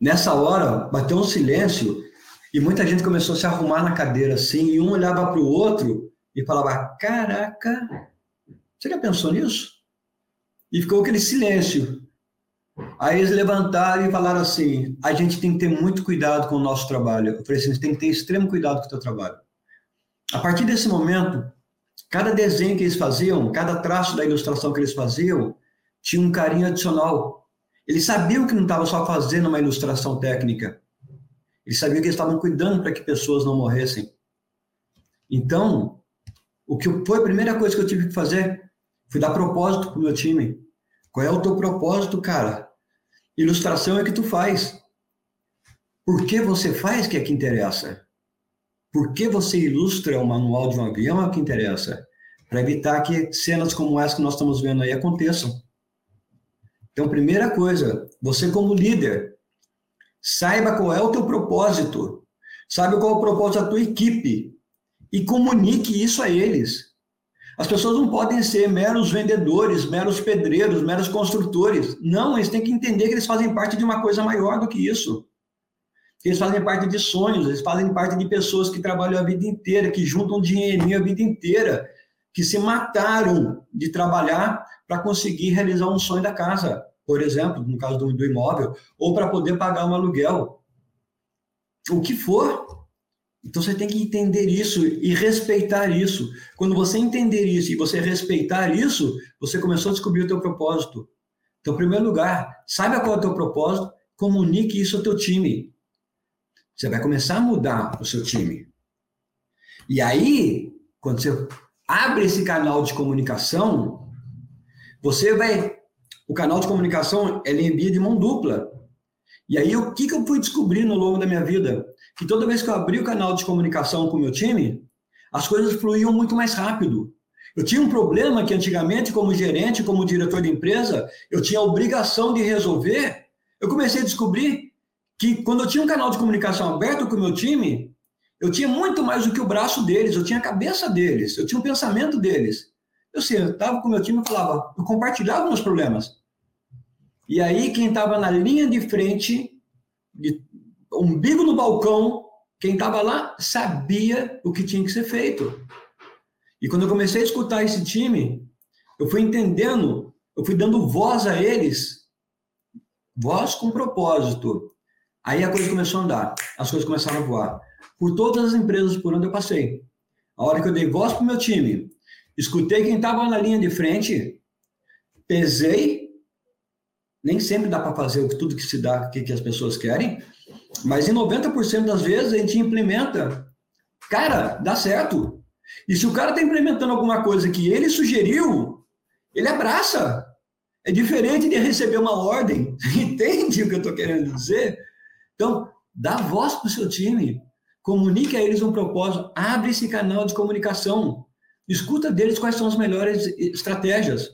Nessa hora, bateu um silêncio e muita gente começou a se arrumar na cadeira assim, e um olhava para o outro e falava: Caraca, você já pensou nisso? E ficou aquele silêncio. Aí eles levantaram e falaram assim: a gente tem que ter muito cuidado com o nosso trabalho. Eu falei assim: tem que ter extremo cuidado com o seu trabalho. A partir desse momento, cada desenho que eles faziam, cada traço da ilustração que eles faziam, tinha um carinho adicional. Eles sabiam que não estava só fazendo uma ilustração técnica. Eles sabiam que eles estavam cuidando para que pessoas não morressem. Então, o que foi a primeira coisa que eu tive que fazer? Foi dar propósito para o meu time. Qual é o teu propósito, cara? Ilustração é que tu faz. Por que você faz que é que interessa? Por que você ilustra o manual de um avião é que interessa? Para evitar que cenas como essa que nós estamos vendo aí aconteçam. Então, primeira coisa, você como líder, saiba qual é o teu propósito, saiba qual é o propósito da tua equipe e comunique isso a eles. As pessoas não podem ser meros vendedores, meros pedreiros, meros construtores. Não, eles têm que entender que eles fazem parte de uma coisa maior do que isso. Eles fazem parte de sonhos, eles fazem parte de pessoas que trabalham a vida inteira, que juntam dinheirinho a vida inteira, que se mataram de trabalhar para conseguir realizar um sonho da casa, por exemplo, no caso do, do imóvel, ou para poder pagar um aluguel. O que for, então você tem que entender isso e respeitar isso. Quando você entender isso e você respeitar isso, você começou a descobrir o teu propósito. Então, em primeiro lugar, saiba qual é o teu propósito, comunique isso ao teu time. Você vai começar a mudar o seu time. E aí, quando você abre esse canal de comunicação, você vai. O canal de comunicação ele envia de mão dupla. E aí, o que, que eu fui descobrindo ao longo da minha vida? Que toda vez que eu abri o canal de comunicação com o meu time, as coisas fluíam muito mais rápido. Eu tinha um problema que antigamente, como gerente, como diretor de empresa, eu tinha a obrigação de resolver. Eu comecei a descobrir que quando eu tinha um canal de comunicação aberto com o meu time, eu tinha muito mais do que o braço deles, eu tinha a cabeça deles, eu tinha o pensamento deles. Eu estava com o meu time e falava, eu compartilhava meus problemas. E aí, quem estava na linha de frente de umbigo no balcão, quem estava lá sabia o que tinha que ser feito. E quando eu comecei a escutar esse time, eu fui entendendo, eu fui dando voz a eles, voz com propósito. Aí a coisa começou a andar, as coisas começaram a voar. Por todas as empresas por onde eu passei. A hora que eu dei voz para o meu time, escutei quem estava na linha de frente, pesei, nem sempre dá para fazer tudo que se dá, o que as pessoas querem, mas em 90% das vezes a gente implementa. Cara, dá certo. E se o cara está implementando alguma coisa que ele sugeriu, ele abraça. É diferente de receber uma ordem. Entende o que eu estou querendo dizer? Então, dá voz para o seu time. Comunique a eles um propósito. Abre esse canal de comunicação. Escuta deles quais são as melhores estratégias.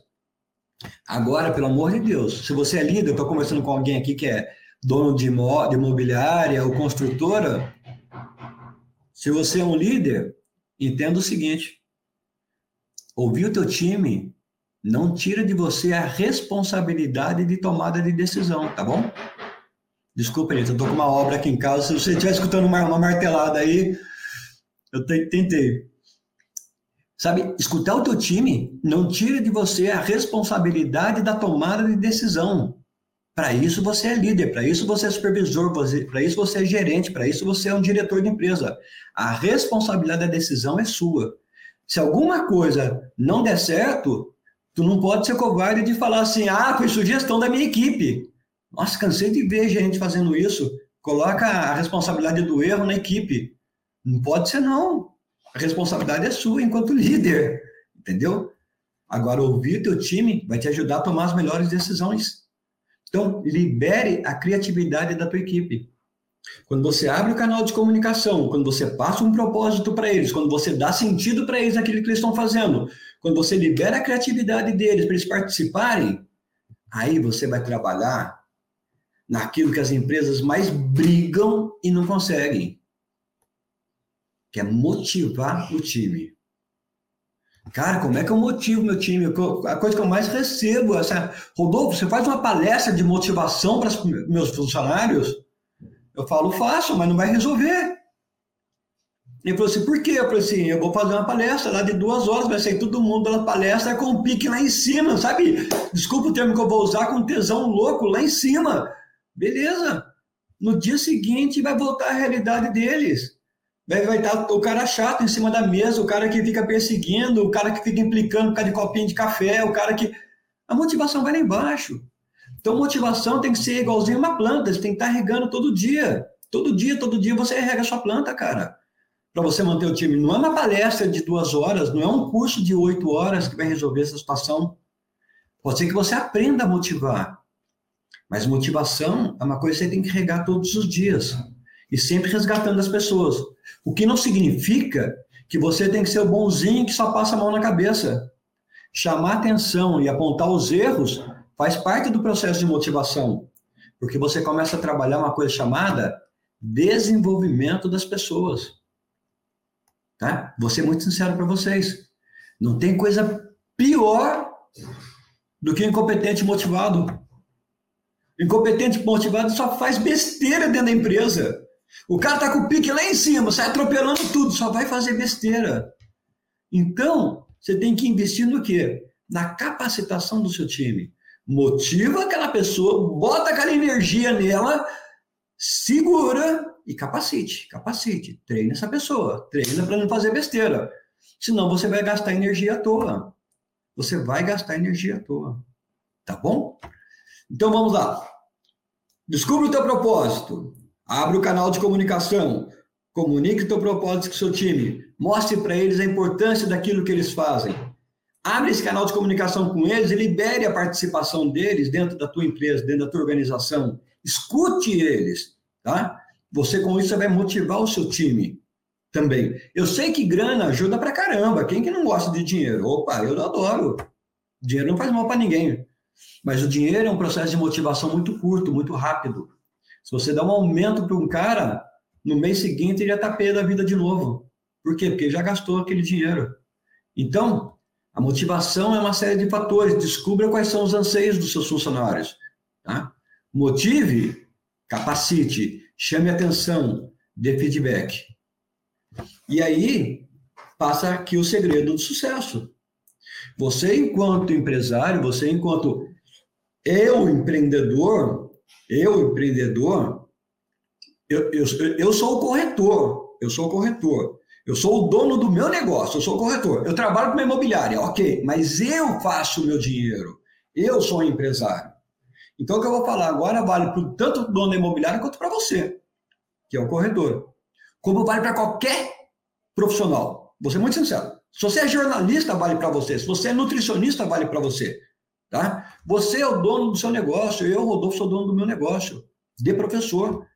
Agora, pelo amor de Deus, se você é líder, eu estou conversando com alguém aqui que é dono de, imobiliária ou construtora, se você é um líder, entenda o seguinte: ouvir o teu time não tira de você a responsabilidade de tomada de decisão, tá bom? Desculpa, gente, eu tô com uma obra aqui em casa. Se você estiver escutando uma, uma martelada aí, eu tentei. Sabe, escutar o teu time não tira de você a responsabilidade da tomada de decisão. Para isso você é líder, para isso você é supervisor, para isso você é gerente, para isso você é um diretor de empresa. A responsabilidade da decisão é sua. Se alguma coisa não der certo, tu não pode ser covarde de falar assim: "Ah, foi sugestão da minha equipe". Nossa, cansei de ver gente fazendo isso. Coloca a responsabilidade do erro na equipe. Não pode ser não. A responsabilidade é sua enquanto líder, entendeu? Agora ouvir teu time vai te ajudar a tomar as melhores decisões. Então, libere a criatividade da tua equipe. Quando você abre o canal de comunicação, quando você passa um propósito para eles, quando você dá sentido para eles naquilo que eles estão fazendo, quando você libera a criatividade deles para eles participarem, aí você vai trabalhar naquilo que as empresas mais brigam e não conseguem, que é motivar o time. Cara, como é que eu motivo meu time? A coisa que eu mais recebo, essa, Rodolfo, você faz uma palestra de motivação para os meus funcionários? Eu falo, faço, mas não vai resolver. Ele falou assim, por quê? Eu falei assim, eu vou fazer uma palestra lá de duas horas, vai sair todo mundo da palestra com um pique lá em cima, sabe? Desculpa o termo que eu vou usar, com tesão louco lá em cima. Beleza. No dia seguinte vai voltar a realidade deles. Vai, estar o cara chato em cima da mesa, o cara que fica perseguindo, o cara que fica implicando por causa de copinho de café, o cara que... A motivação vai lá embaixo. Então, motivação tem que ser igualzinho uma planta, você tem que estar regando todo dia. Todo dia, todo dia você rega a sua planta, cara para você manter o time. Não é uma palestra de duas horas, não é um curso de oito horas que vai resolver essa situação. Pode ser que você aprenda a motivar. Mas motivação é uma coisa que você tem que regar todos os dias. E sempre resgatando as pessoas. O que não significa que você tem que ser o bonzinho que só passa a mão na cabeça. Chamar atenção e apontar os erros faz parte do processo de motivação. Porque você começa a trabalhar uma coisa chamada desenvolvimento das pessoas. Tá? Vou ser muito sincero para vocês. Não tem coisa pior do que incompetente motivado. Incompetente motivado só faz besteira dentro da empresa. O cara tá com o pique lá em cima, sai atropelando tudo, só vai fazer besteira. Então, você tem que investir no quê? Na capacitação do seu time. Motiva aquela pessoa, bota aquela energia nela, segura e capacite, capacite, treine essa pessoa, treina para não fazer besteira. Senão você vai gastar energia à toa. Você vai gastar energia à toa. Tá bom? Então vamos lá. Descubra o teu propósito. Abre o canal de comunicação. Comunique o teu propósito com o seu time. Mostre para eles a importância daquilo que eles fazem. Abre esse canal de comunicação com eles e libere a participação deles dentro da tua empresa, dentro da tua organização. Escute eles, tá? Você, com isso, vai motivar o seu time também. Eu sei que grana ajuda pra caramba. Quem que não gosta de dinheiro? Opa, eu adoro. Dinheiro não faz mal para ninguém. Mas o dinheiro é um processo de motivação muito curto, muito rápido. Se você dá um aumento para um cara, no mês seguinte ele já está pé da vida de novo. Por quê? Porque já gastou aquele dinheiro. Então, a motivação é uma série de fatores. Descubra quais são os anseios dos seus funcionários. Tá? Motive, capacite, chame atenção, dê feedback. E aí passa aqui o segredo do sucesso. Você, enquanto empresário, você, enquanto eu, empreendedor, eu, empreendedor, eu, eu, eu sou o corretor, eu sou o corretor. Eu sou o dono do meu negócio, eu sou o corretor. Eu trabalho com uma imobiliária, ok, mas eu faço o meu dinheiro. Eu sou um empresário. Então, o que eu vou falar agora vale para tanto o dono da imobiliária quanto para você, que é o corretor. Como vale para qualquer profissional. Vou ser muito sincero. Se você é jornalista, vale para você. Se você é nutricionista, vale para você. Tá? Você é o dono do seu negócio. Eu, Rodolfo, sou dono do meu negócio. De professor.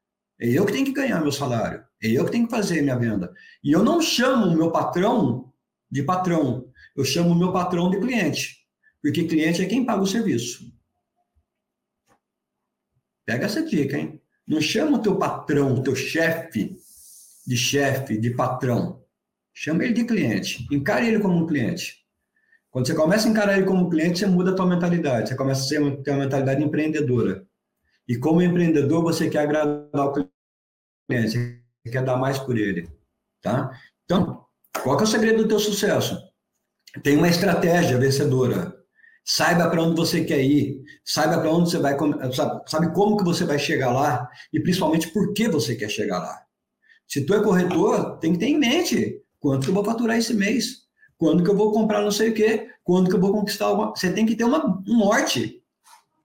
É eu que tenho que ganhar meu salário. É eu que tenho que fazer minha venda. E eu não chamo o meu patrão de patrão. Eu chamo o meu patrão de cliente. Porque cliente é quem paga o serviço. Pega essa dica, hein? Não chama o teu patrão, o teu chefe de chefe, de patrão. Chama ele de cliente. Encare ele como um cliente. Quando você começa a encarar ele como cliente, você muda a tua mentalidade. Você começa a ter uma mentalidade empreendedora. E como empreendedor, você quer agradar o cliente. Você quer dar mais por ele. Tá? Então, qual é o segredo do teu sucesso? Tem uma estratégia vencedora. Saiba para onde você quer ir, saiba para onde você vai, sabe como que você vai chegar lá e principalmente por que você quer chegar lá. Se tu é corretor, tem que ter em mente quanto eu vou faturar esse mês, quando que eu vou comprar não sei o quê, quando que eu vou conquistar alguma... Você tem que ter uma, um norte.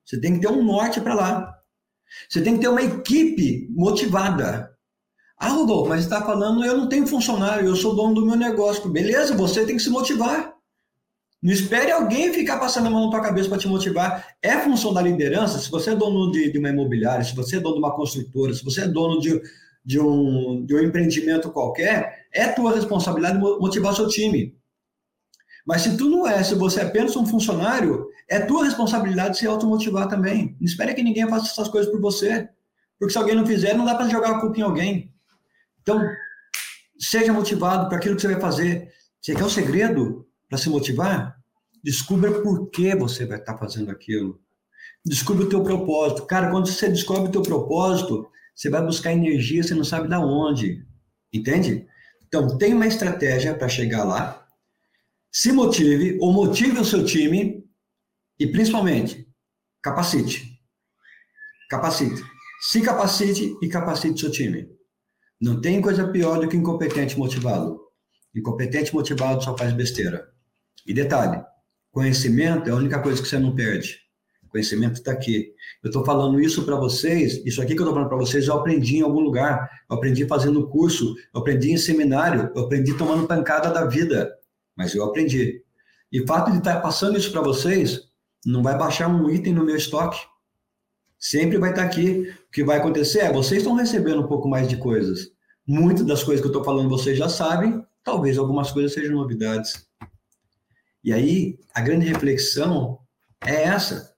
Você tem que ter um norte para lá. Você tem que ter uma equipe motivada. Ah, Rodolfo, mas está falando, eu não tenho funcionário, eu sou dono do meu negócio. Beleza, você tem que se motivar. Não espere alguém ficar passando a mão na tua cabeça para te motivar. É função da liderança. Se você é dono de, de, uma imobiliária, se você é dono de uma construtora, se você é dono de, de, um, de um empreendimento qualquer, é tua responsabilidade motivar seu time. Mas se tu não é, se você é apenas um funcionário, é tua responsabilidade se automotivar também. Não espere que ninguém faça essas coisas por você. Porque se alguém não fizer, não dá para jogar a culpa em alguém. Então, seja motivado para aquilo que você vai fazer. Você quer o segredo? para se motivar? Descubra por que você vai estar fazendo aquilo. Descubra o teu propósito. Cara, quando você descobre o teu propósito, você vai buscar energia, você não sabe de onde. Entende? Então, tem uma estratégia para chegar lá. Se motive ou motive o seu time e, principalmente, capacite. Capacite. Se capacite e capacite seu time. Não tem coisa pior do que incompetente motivado. Incompetente motivado só faz besteira. E detalhe, conhecimento é a única coisa que você não perde. Conhecimento está aqui. Eu estou falando isso para vocês, isso aqui que eu estou falando para vocês, eu aprendi em algum lugar. Eu aprendi fazendo curso, eu aprendi em seminário, eu aprendi tomando pancada da vida. Mas eu aprendi. E o fato de estar passando isso para vocês, não vai baixar um item no meu estoque. Sempre vai estar aqui. O que vai acontecer é, vocês estão recebendo um pouco mais de coisas. Muitas das coisas que eu estou falando vocês já sabem, talvez algumas coisas sejam novidades. E aí, a grande reflexão é essa.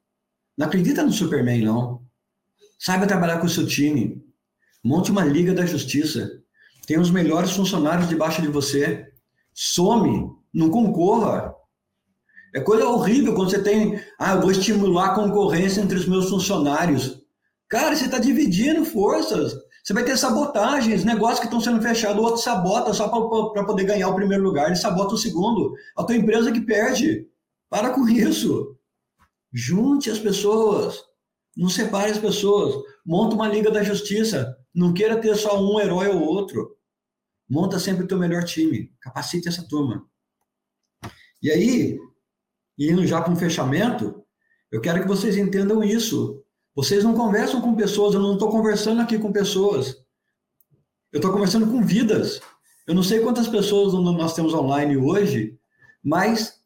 Não acredita no Superman, não. Saiba trabalhar com o seu time. Monte uma liga da justiça. Tenha os melhores funcionários debaixo de você. Some, não concorra. É coisa horrível quando você tem, ah, eu vou estimular a concorrência entre os meus funcionários. Cara, você está dividindo forças. Você vai ter sabotagens, negócios que estão sendo fechados, o outro sabota só para poder ganhar o primeiro lugar, ele sabota o segundo. A tua empresa que perde. Para com isso. Junte as pessoas. Não separe as pessoas. Monta uma liga da justiça. Não queira ter só um herói ou outro. Monta sempre o teu melhor time. Capacite essa turma. E aí, indo já para um fechamento, eu quero que vocês entendam isso. Vocês não conversam com pessoas, eu não estou conversando aqui com pessoas. Eu estou conversando com vidas. Eu não sei quantas pessoas nós temos online hoje, mas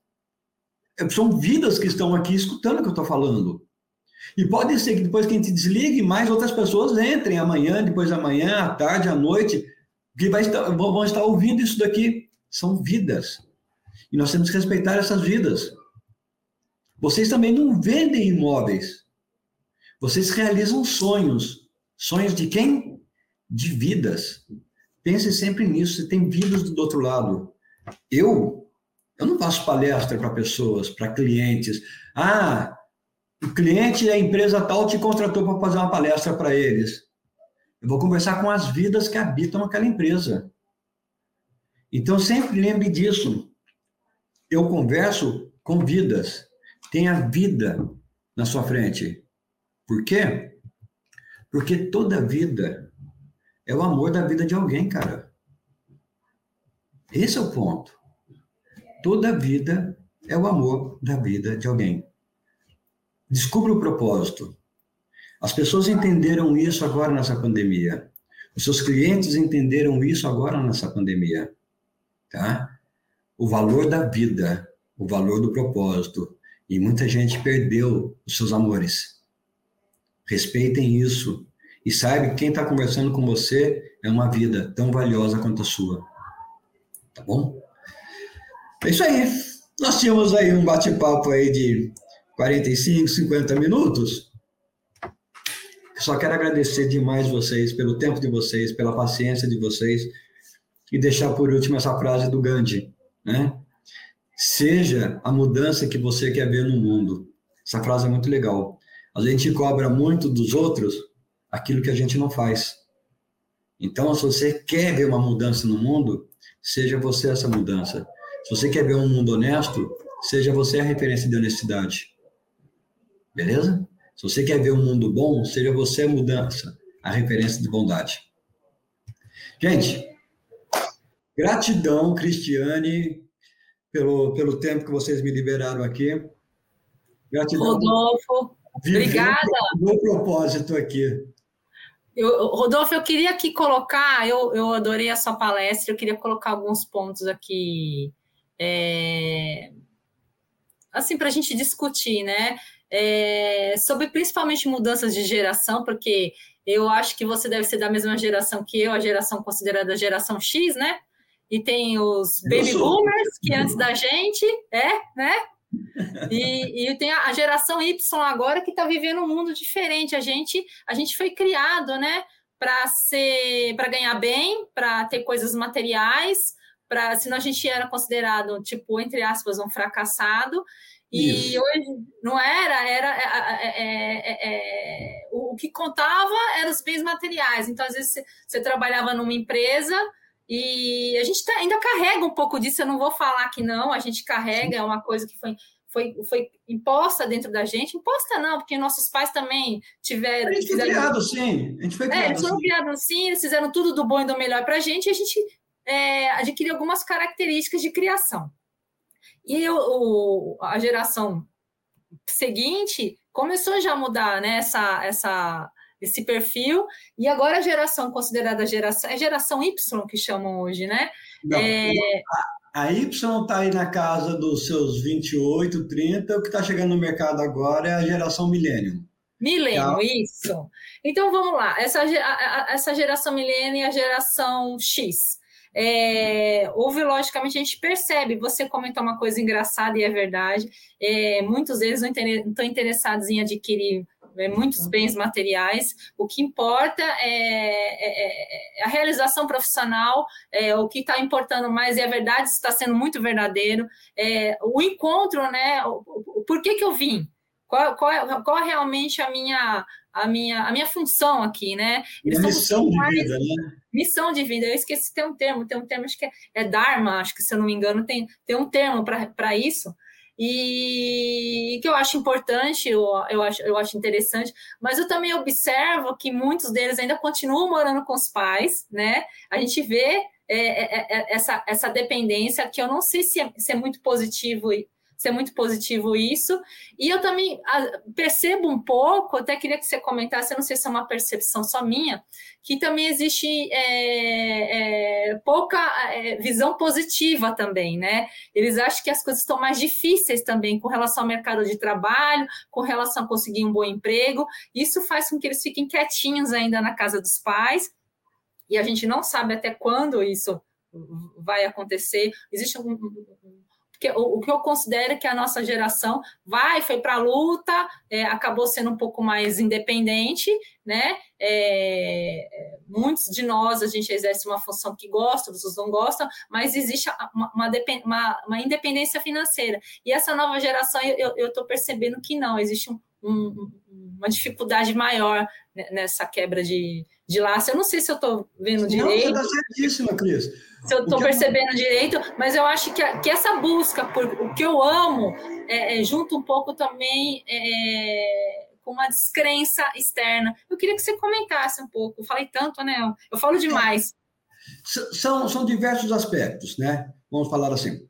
são vidas que estão aqui escutando o que eu estou falando. E pode ser que depois que a gente desligue, mais outras pessoas entrem amanhã, depois da manhã, à tarde, à noite, que estar, vão estar ouvindo isso daqui. São vidas. E nós temos que respeitar essas vidas. Vocês também não vendem imóveis. Vocês realizam sonhos. Sonhos de quem? De vidas. Pense sempre nisso. Você tem vidas do outro lado. Eu eu não faço palestra para pessoas, para clientes. Ah, o cliente da empresa tal te contratou para fazer uma palestra para eles. Eu vou conversar com as vidas que habitam aquela empresa. Então, sempre lembre disso. Eu converso com vidas. Tenha vida na sua frente. Por quê? Porque toda vida é o amor da vida de alguém, cara. Esse é o ponto. Toda vida é o amor da vida de alguém. Descubra o propósito. As pessoas entenderam isso agora nessa pandemia. Os seus clientes entenderam isso agora nessa pandemia. Tá? O valor da vida, o valor do propósito. E muita gente perdeu os seus amores. Respeitem isso. E saiba que quem está conversando com você é uma vida tão valiosa quanto a sua. Tá bom? É isso aí. Nós tínhamos aí um bate-papo aí de 45, 50 minutos. Só quero agradecer demais vocês pelo tempo de vocês, pela paciência de vocês e deixar por último essa frase do Gandhi, né? Seja a mudança que você quer ver no mundo. Essa frase é muito legal. A gente cobra muito dos outros aquilo que a gente não faz. Então, se você quer ver uma mudança no mundo, seja você essa mudança. Se você quer ver um mundo honesto, seja você a referência de honestidade. Beleza? Se você quer ver um mundo bom, seja você a mudança, a referência de bondade. Gente, gratidão, Cristiane, pelo, pelo tempo que vocês me liberaram aqui. Gratidão. Rodolfo, obrigada. Meu propósito aqui. Eu, Rodolfo, eu queria aqui colocar, eu, eu adorei a sua palestra, eu queria colocar alguns pontos aqui é, assim, para a gente discutir, né? É, sobre principalmente mudanças de geração, porque eu acho que você deve ser da mesma geração que eu, a geração considerada geração X, né? E tem os baby boomers, que antes da gente, é, né? E, e tem a, geração Y agora que está vivendo um mundo diferente. A gente, a gente foi criado, né? Para ser, para ganhar bem, para ter coisas materiais, para senão a gente era considerado, tipo, entre aspas, um fracassado. E Isso. hoje não era, era é, é, é, o que contava eram os bens materiais. Então, às vezes, você, você trabalhava numa empresa e a gente tá, ainda carrega um pouco disso, eu não vou falar que não, a gente carrega, é uma coisa que foi, foi, foi imposta dentro da gente. Imposta não, porque nossos pais também tiveram. A gente foi fizeram... criado sim, a gente foi criado é, eles foram assim. criados assim, eles fizeram tudo do bom e do melhor para a gente, e a gente é, adquiriu algumas características de criação. E o, a geração seguinte começou já a mudar né, essa, essa, esse perfil, e agora a geração considerada geração, é geração Y que chamam hoje, né? Não, é... a, a, Y está aí na casa dos seus 28, 30, o que está chegando no mercado agora é a geração Millennium. Milênio, tá. isso. Então vamos lá. Essa, essa geração milênio e a geração X. É, houve, logicamente, a gente percebe, você comentou uma coisa engraçada e é verdade, é, muitos deles não estão interessados em adquirir é, muitos bens materiais, o que importa é, é, é a realização profissional, é, o que está importando mais é a verdade, está sendo muito verdadeiro, é, o encontro, né, o, o, por que que eu vim, qual, qual, qual é realmente a minha, a minha, a minha função aqui, né? Eles missão de mais... vida, né? Missão de vida. Eu esqueci, tem um termo, tem um termo, acho que é, é Dharma, acho que se eu não me engano, tem, tem um termo para isso. E que eu acho importante, eu, eu, acho, eu acho interessante, mas eu também observo que muitos deles ainda continuam morando com os pais, né? A gente vê é, é, é, essa, essa dependência que eu não sei se é, se é muito positivo ser muito positivo isso. E eu também ah, percebo um pouco, até queria que você comentasse, eu não sei se é uma percepção só minha, que também existe é, é, pouca é, visão positiva também, né? Eles acham que as coisas estão mais difíceis também com relação ao mercado de trabalho, com relação a conseguir um bom emprego. Isso faz com que eles fiquem quietinhos ainda na casa dos pais. E a gente não sabe até quando isso vai acontecer. Existe um, que, o, o, que eu considero que a nossa geração vai, foi para a luta, é, acabou sendo um pouco mais independente, né? É, muitos de nós a gente exerce uma função que gosta, outros não gostam, mas existe uma, uma, uma, uma independência financeira. E essa nova geração, eu estou percebendo que não, existe um, um, uma dificuldade maior nessa quebra de, de laço. Eu não sei se eu estou vendo direito. Não, você está certíssima, Cris se eu estou percebendo direito, mas eu acho que, que essa busca por o que eu amo é, é, junto um pouco também é, com uma descrença externa. Eu queria que você comentasse um pouco. Eu falei tanto, né? Eu falo demais. São, são diversos aspectos, né? Vamos falar assim.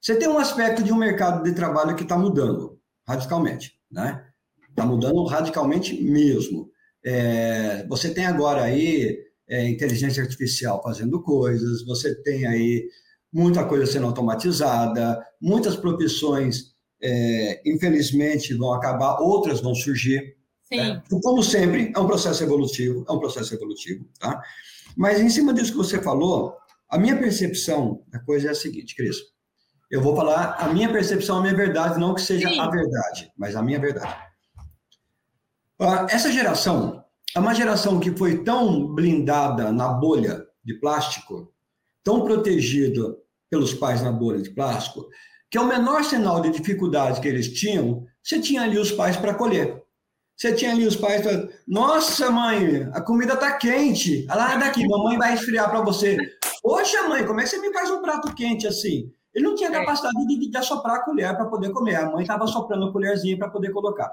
Você tem um aspecto de um mercado de trabalho que está mudando radicalmente, né? Está mudando radicalmente mesmo. É, você tem agora aí é, inteligência artificial fazendo coisas, você tem aí muita coisa sendo automatizada, muitas profissões, é, infelizmente, vão acabar, outras vão surgir. Né? Como sempre, é um processo evolutivo, é um processo evolutivo, tá? Mas em cima disso que você falou, a minha percepção da coisa é a seguinte, Cris. Eu vou falar a minha percepção, a minha verdade, não que seja Sim. a verdade, mas a minha verdade. Ah, essa geração é uma geração que foi tão blindada na bolha de plástico, tão protegida pelos pais na bolha de plástico, que o menor sinal de dificuldade que eles tinham, você tinha ali os pais para colher. Você tinha ali os pais para. Nossa, mãe, a comida está quente. Ah, daqui, mamãe vai esfriar para você. Poxa, mãe, como é que você me faz um prato quente assim? Ele não tinha é. capacidade de, de assoprar a colher para poder comer. A mãe estava soprando a colherzinha para poder colocar.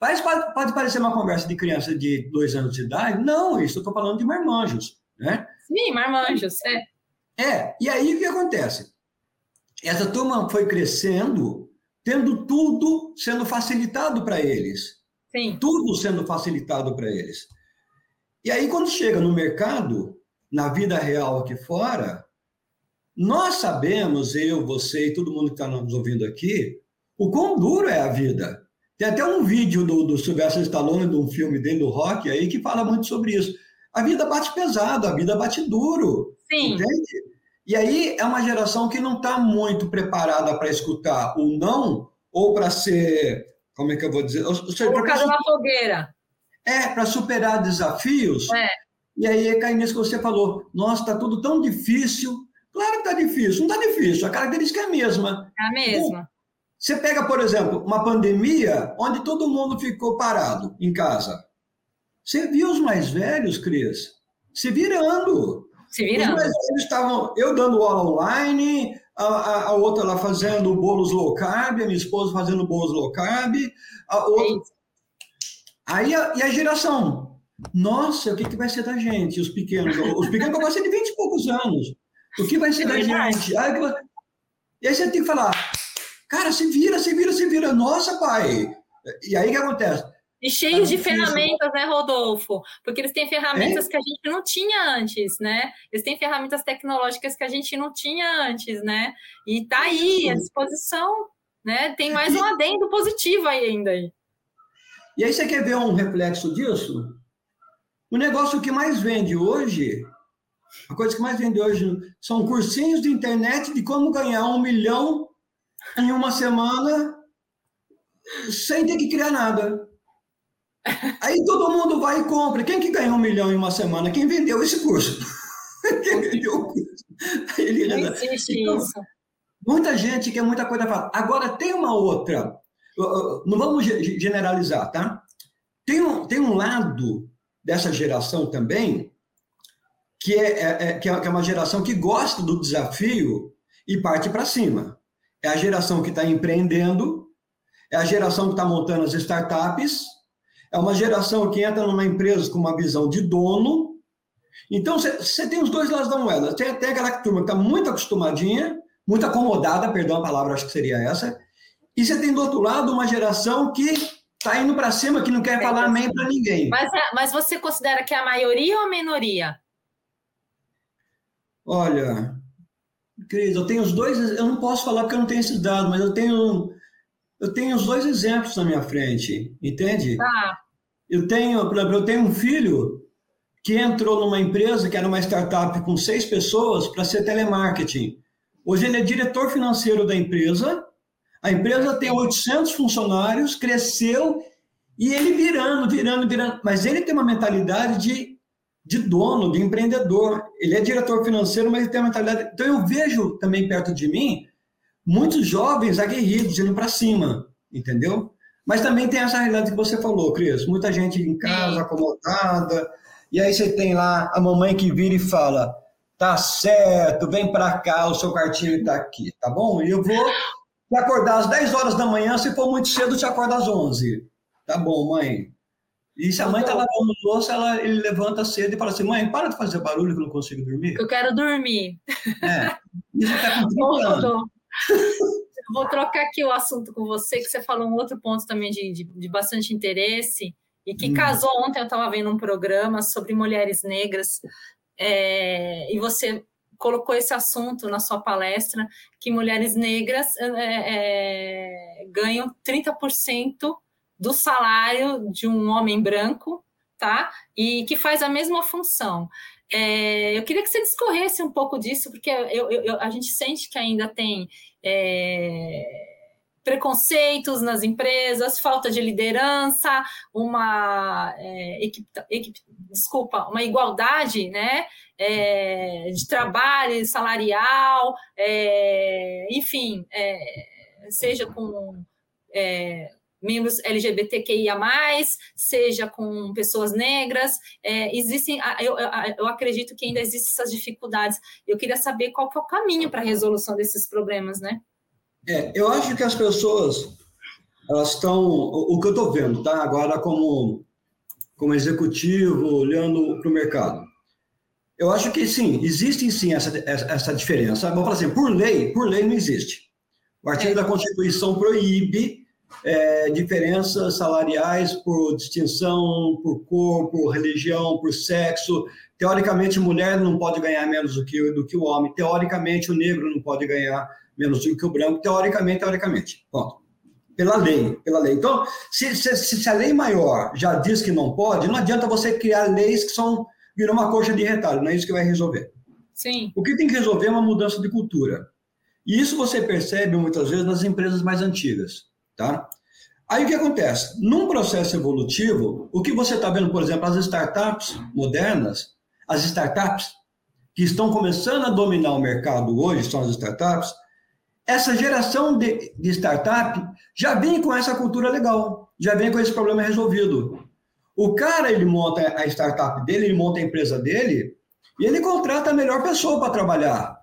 Mas pode, pode, parecer uma conversa de criança de dois anos de idade. Não, isso eu estou falando de marmanjos, né? Sim, marmanjos, é. É, e aí o que acontece? Essa turma foi crescendo, tendo tudo sendo facilitado para eles. Sim. Tudo sendo facilitado para eles. E aí, quando chega no mercado, na vida real aqui fora, nós sabemos, eu, você e todo mundo que está nos ouvindo aqui, o quão duro é a vida. Tem até um vídeo do, do Sylvester Stallone, de um filme dele, do Rock, aí, que fala muito sobre isso. A vida bate pesado, a vida bate duro. Sim. Entende? E aí é uma geração que não está muito preparada para escutar o não ou para ser, como é que eu vou dizer? Colocado na fogueira. É, para superar desafios. É. E aí cai nisso que você falou. Nossa, está tudo tão difícil. Claro que está difícil. Não está difícil, a característica é a mesma. É a mesma. Você pega, por exemplo, uma pandemia onde todo mundo ficou parado em casa. Você viu os mais velhos, Cris, se virando. Se virando. Os mais velhos estavam, eu dando aula online, a, a, a, outra lá fazendo bolos low carb, a minha esposa fazendo bolos low carb, a outra... Aí, a, e a geração, nossa, o que, que vai ser da gente, os pequenos? Os pequenos vão ser de 20 e poucos anos. O que vai ser é da gente? Aí, e aí você tem que falar, Cara, se vira, se vira, se vira. Nossa, pai. E aí o que acontece? E cheios de ferramentas, né, Rodolfo? Porque eles têm ferramentas é? que a gente não tinha antes, né? Eles têm ferramentas tecnológicas que a gente não tinha antes, né? E tá aí à disposição, né? Tem mais um adendo positivo aí ainda. E aí você quer ver um reflexo disso? O negócio que mais vende hoje, a coisa que mais vende hoje são cursinhos de internet de como ganhar um milhão em uma semana sem ter que criar nada. Aí todo mundo vai e compra. Quem que ganhou um milhão em uma semana? Quem vendeu esse curso? Quem vendeu o curso? Ele... Não existe então, isso. Muita gente quer muita coisa para Agora, tem uma outra. Não vamos generalizar, tá? Tem um, tem um lado dessa geração também que é, é, é que é uma geração que gosta do desafio e parte para cima. É a geração que está empreendendo, é a geração que está montando as startups, é uma geração que entra numa empresa com uma visão de dono. Então, você tem os dois lados da moeda. Tem até aquela turma que está muito acostumadinha, muito acomodada, perdão a palavra, acho que seria essa. E você tem do outro lado uma geração que está indo para cima, que não quer é, falar amém para ninguém. Mas, mas você considera que é a maioria ou a minoria? Olha, Cris, eu tenho os dois, eu não posso falar porque eu não tenho esses dados, mas eu tenho, eu tenho os dois exemplos na minha frente, entende? Tá. Eu tenho, por exemplo, eu tenho um filho que entrou numa empresa que era uma startup com seis pessoas para ser telemarketing. Hoje ele é diretor financeiro da empresa, a empresa tem 800 funcionários, cresceu e ele virando, virando, virando. Mas ele tem uma mentalidade de de dono, de empreendedor. Ele é diretor financeiro, mas ele tem uma mentalidade. Então eu vejo também perto de mim muitos jovens aguerridos indo para cima, entendeu? Mas também tem essa realidade que você falou, Cris. Muita gente em casa, acomodada. E aí você tem lá a mamãe que vira e fala: tá certo, vem para cá, o seu cartinho está aqui, tá bom? E eu vou te acordar às 10 horas da manhã, se for muito cedo, te acorda às 11. Tá bom, mãe. E se a mãe está lavando louça, ela, ele levanta cedo e fala assim: mãe, para de fazer barulho que eu não consigo dormir. Eu quero dormir. É. Isso está com Vou trocar aqui o assunto com você, que você falou um outro ponto também de, de, de bastante interesse, e que hum. casou ontem. Eu estava vendo um programa sobre mulheres negras, é, e você colocou esse assunto na sua palestra, que mulheres negras é, é, ganham 30% do salário de um homem branco, tá? E que faz a mesma função. É, eu queria que você discorresse um pouco disso, porque eu, eu, a gente sente que ainda tem é, preconceitos nas empresas, falta de liderança, uma é, equipe, equipe, desculpa, uma igualdade, né? É, de trabalho salarial, é, enfim, é, seja com é, membros LGBTQIA, seja com pessoas negras. É, existem, eu, eu acredito que ainda existem essas dificuldades. Eu queria saber qual que é o caminho para a resolução desses problemas, né? É, eu acho que as pessoas elas estão. O que eu estou vendo, tá? Agora, como, como executivo, olhando para o mercado. Eu acho que sim, existe sim essa, essa diferença. Vamos falar assim, por lei, por lei não existe. O artigo é. da Constituição proíbe é, diferenças salariais por distinção, por cor, por religião, por sexo. Teoricamente, mulher não pode ganhar menos do que, do que o homem. Teoricamente, o negro não pode ganhar menos do que o branco. Teoricamente, teoricamente. Ponto. Pela lei, pela lei. Então, se, se, se a lei maior já diz que não pode, não adianta você criar leis que são viram uma coxa de retalho, não é isso que vai resolver. Sim. O que tem que resolver é uma mudança de cultura. E isso você percebe muitas vezes nas empresas mais antigas. Tá? Aí o que acontece? Num processo evolutivo, o que você está vendo, por exemplo, as startups modernas, as startups, que estão começando a dominar o mercado hoje, são as startups, essa geração de, de startup já vem com essa cultura legal, já vem com esse problema resolvido. O cara, ele monta a startup dele, ele monta a empresa dele, e ele contrata a melhor pessoa para trabalhar.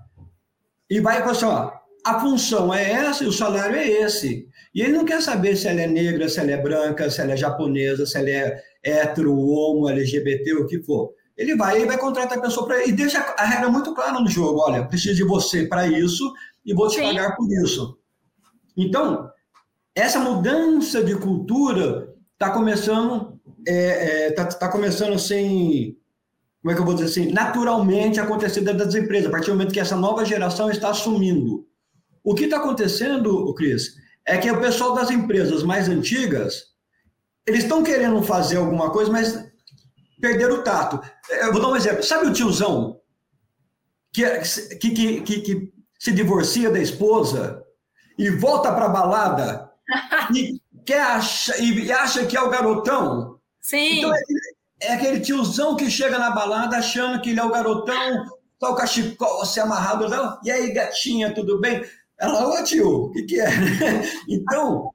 E vai assim, ó, a função é essa e o salário é esse. E ele não quer saber se ela é negra, se ela é branca, se ela é japonesa, se ela é hétero, homo, LGBT, o que for. Ele vai e vai contratar a pessoa para e deixa a regra muito clara no jogo. Olha, preciso de você para isso e vou te Sim. pagar por isso. Então, essa mudança de cultura está começando, é, é, tá, tá começando assim, como é que eu vou dizer assim, naturalmente acontecer dentro das empresas, a partir do momento que essa nova geração está assumindo. O que está acontecendo, Cris, é que o pessoal das empresas mais antigas, eles estão querendo fazer alguma coisa, mas perderam o tato. Eu vou dar um exemplo. Sabe o tiozão que, que, que, que, que se divorcia da esposa e volta para a balada e, quer acha, e acha que é o garotão? Sim. Então, é, é aquele tiozão que chega na balada achando que ele é o garotão, tá o cachecol se amarrado, não? e aí, gatinha, tudo bem? Ela, ô tio, o que, que é? então,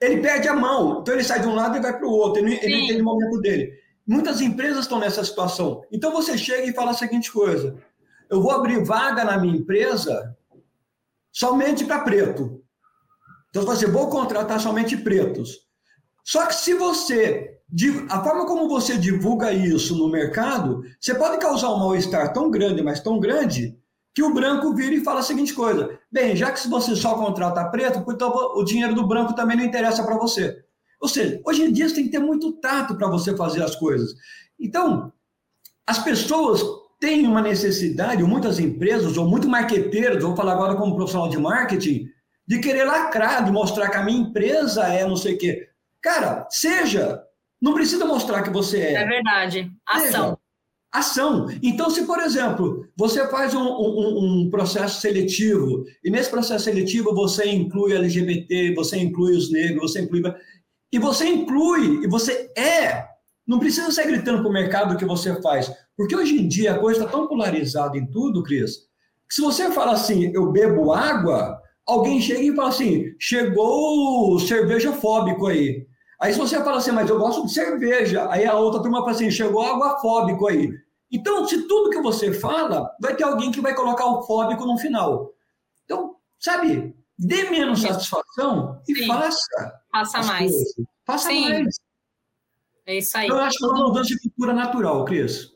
ele perde a mão. Então, ele sai de um lado e vai para o outro. Ele, ele não entende o momento dele. Muitas empresas estão nessa situação. Então, você chega e fala a seguinte coisa: eu vou abrir vaga na minha empresa somente para preto. Então, você vou contratar somente pretos. Só que se você a forma como você divulga isso no mercado, você pode causar um mal-estar tão grande, mas tão grande, que o branco vira e fala a seguinte coisa: bem, já que você só contrata preto, então o dinheiro do branco também não interessa para você. Ou seja, hoje em dia você tem que ter muito tato para você fazer as coisas. Então, as pessoas têm uma necessidade, ou muitas empresas, ou muito marqueteiros, vou falar agora como profissional de marketing, de querer lacrar, de mostrar que a minha empresa é não sei o quê. Cara, seja, não precisa mostrar que você é. É verdade. Ação. Seja, ação. Então, se, por exemplo, você faz um, um, um, processo seletivo, e nesse processo seletivo você inclui LGBT, você inclui os negros, você inclui. E você inclui, e você é. Não precisa sair gritando para o mercado o que você faz. Porque hoje em dia a coisa está tão polarizada em tudo, Cris, que se você fala assim, eu bebo água, alguém chega e fala assim, chegou o cerveja fóbico aí. Aí se você fala assim, mas eu gosto de cerveja, aí a outra turma fala assim, chegou água fóbico aí. Então, se tudo que você fala, vai ter alguém que vai colocar o fóbico no final. Então, sabe, dê menos Sim. satisfação e Sim. faça. Faça mais. Coisas. Faça Sim. mais. É isso aí. Eu acho que é uma mudança de cultura natural, Cris.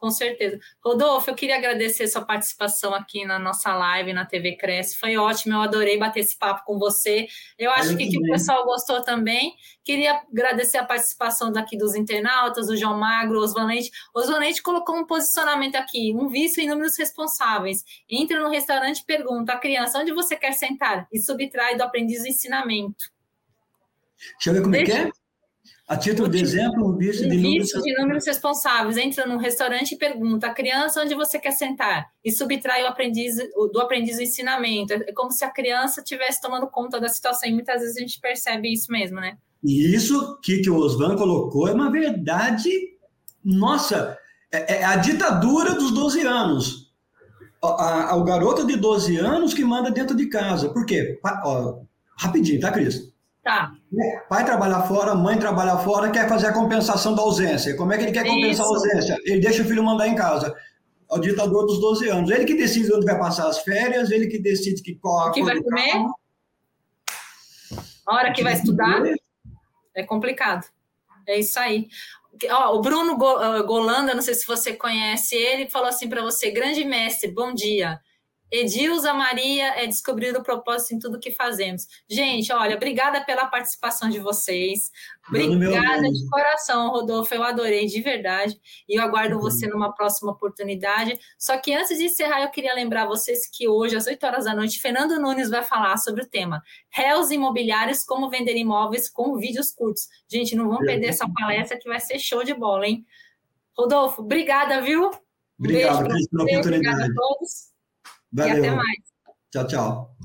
Com certeza. Rodolfo, eu queria agradecer sua participação aqui na nossa live na TV Cresce. Foi ótimo, eu adorei bater esse papo com você. Eu acho que, que, o pessoal gostou também. Queria agradecer a participação daqui dos internautas, o João Magro, o Osvalente. Osvalente colocou um posicionamento aqui, um vício em números responsáveis. Entra no restaurante e pergunta à criança onde você quer sentar e subtrai do aprendiz o ensinamento. Deixa eu ver como Deixa... é que é. A título de exemplo, um vício de, números... de números responsáveis. Entra num restaurante e pergunta à criança onde você quer sentar e subtrai o aprendiz, do aprendiz o ensinamento. É como se a criança estivesse tomando conta da situação e muitas vezes a gente percebe isso mesmo, né? E isso que, que o Osvan colocou é uma verdade, nossa, é, é a ditadura dos 12 anos. A, a, o garoto de 12 anos que manda dentro de casa. Por quê? Ó, rapidinho, tá, Cris? Tá. Pai trabalhar fora, mãe trabalhar fora, quer fazer a compensação da ausência. Como é que ele quer compensar Isso. a ausência? Ele deixa o filho mandar em casa. É o ditador dos 12 anos. Ele que decide onde vai passar as férias, ele que decide que qual que vai comer. A hora que vai estudar. É complicado. É isso aí. Ó, o Bruno ah, Golanda, não sei se você conhece ele, falou assim para você: grande mestre, bom dia. Edilza Maria é descobrir o propósito em tudo que fazemos. Gente, olha, obrigada pela participação de vocês. Obrigada de coração, Rodolfo. Eu adorei de verdade. E eu aguardo uhum. você numa próxima oportunidade. Só que antes de encerrar, eu queria lembrar vocês que hoje, às 8 horas da noite, Fernando Nunes vai falar sobre o tema réus imobiliários, como vender imóveis com vídeos curtos. Gente, não vão perder essa palestra que vai ser show de bola, hein? Rodolfo, obrigada, viu? Obrigado, um beijo pela oportunidade. Obrigada a todos. Valeu. E até mais. Tchau, tchau.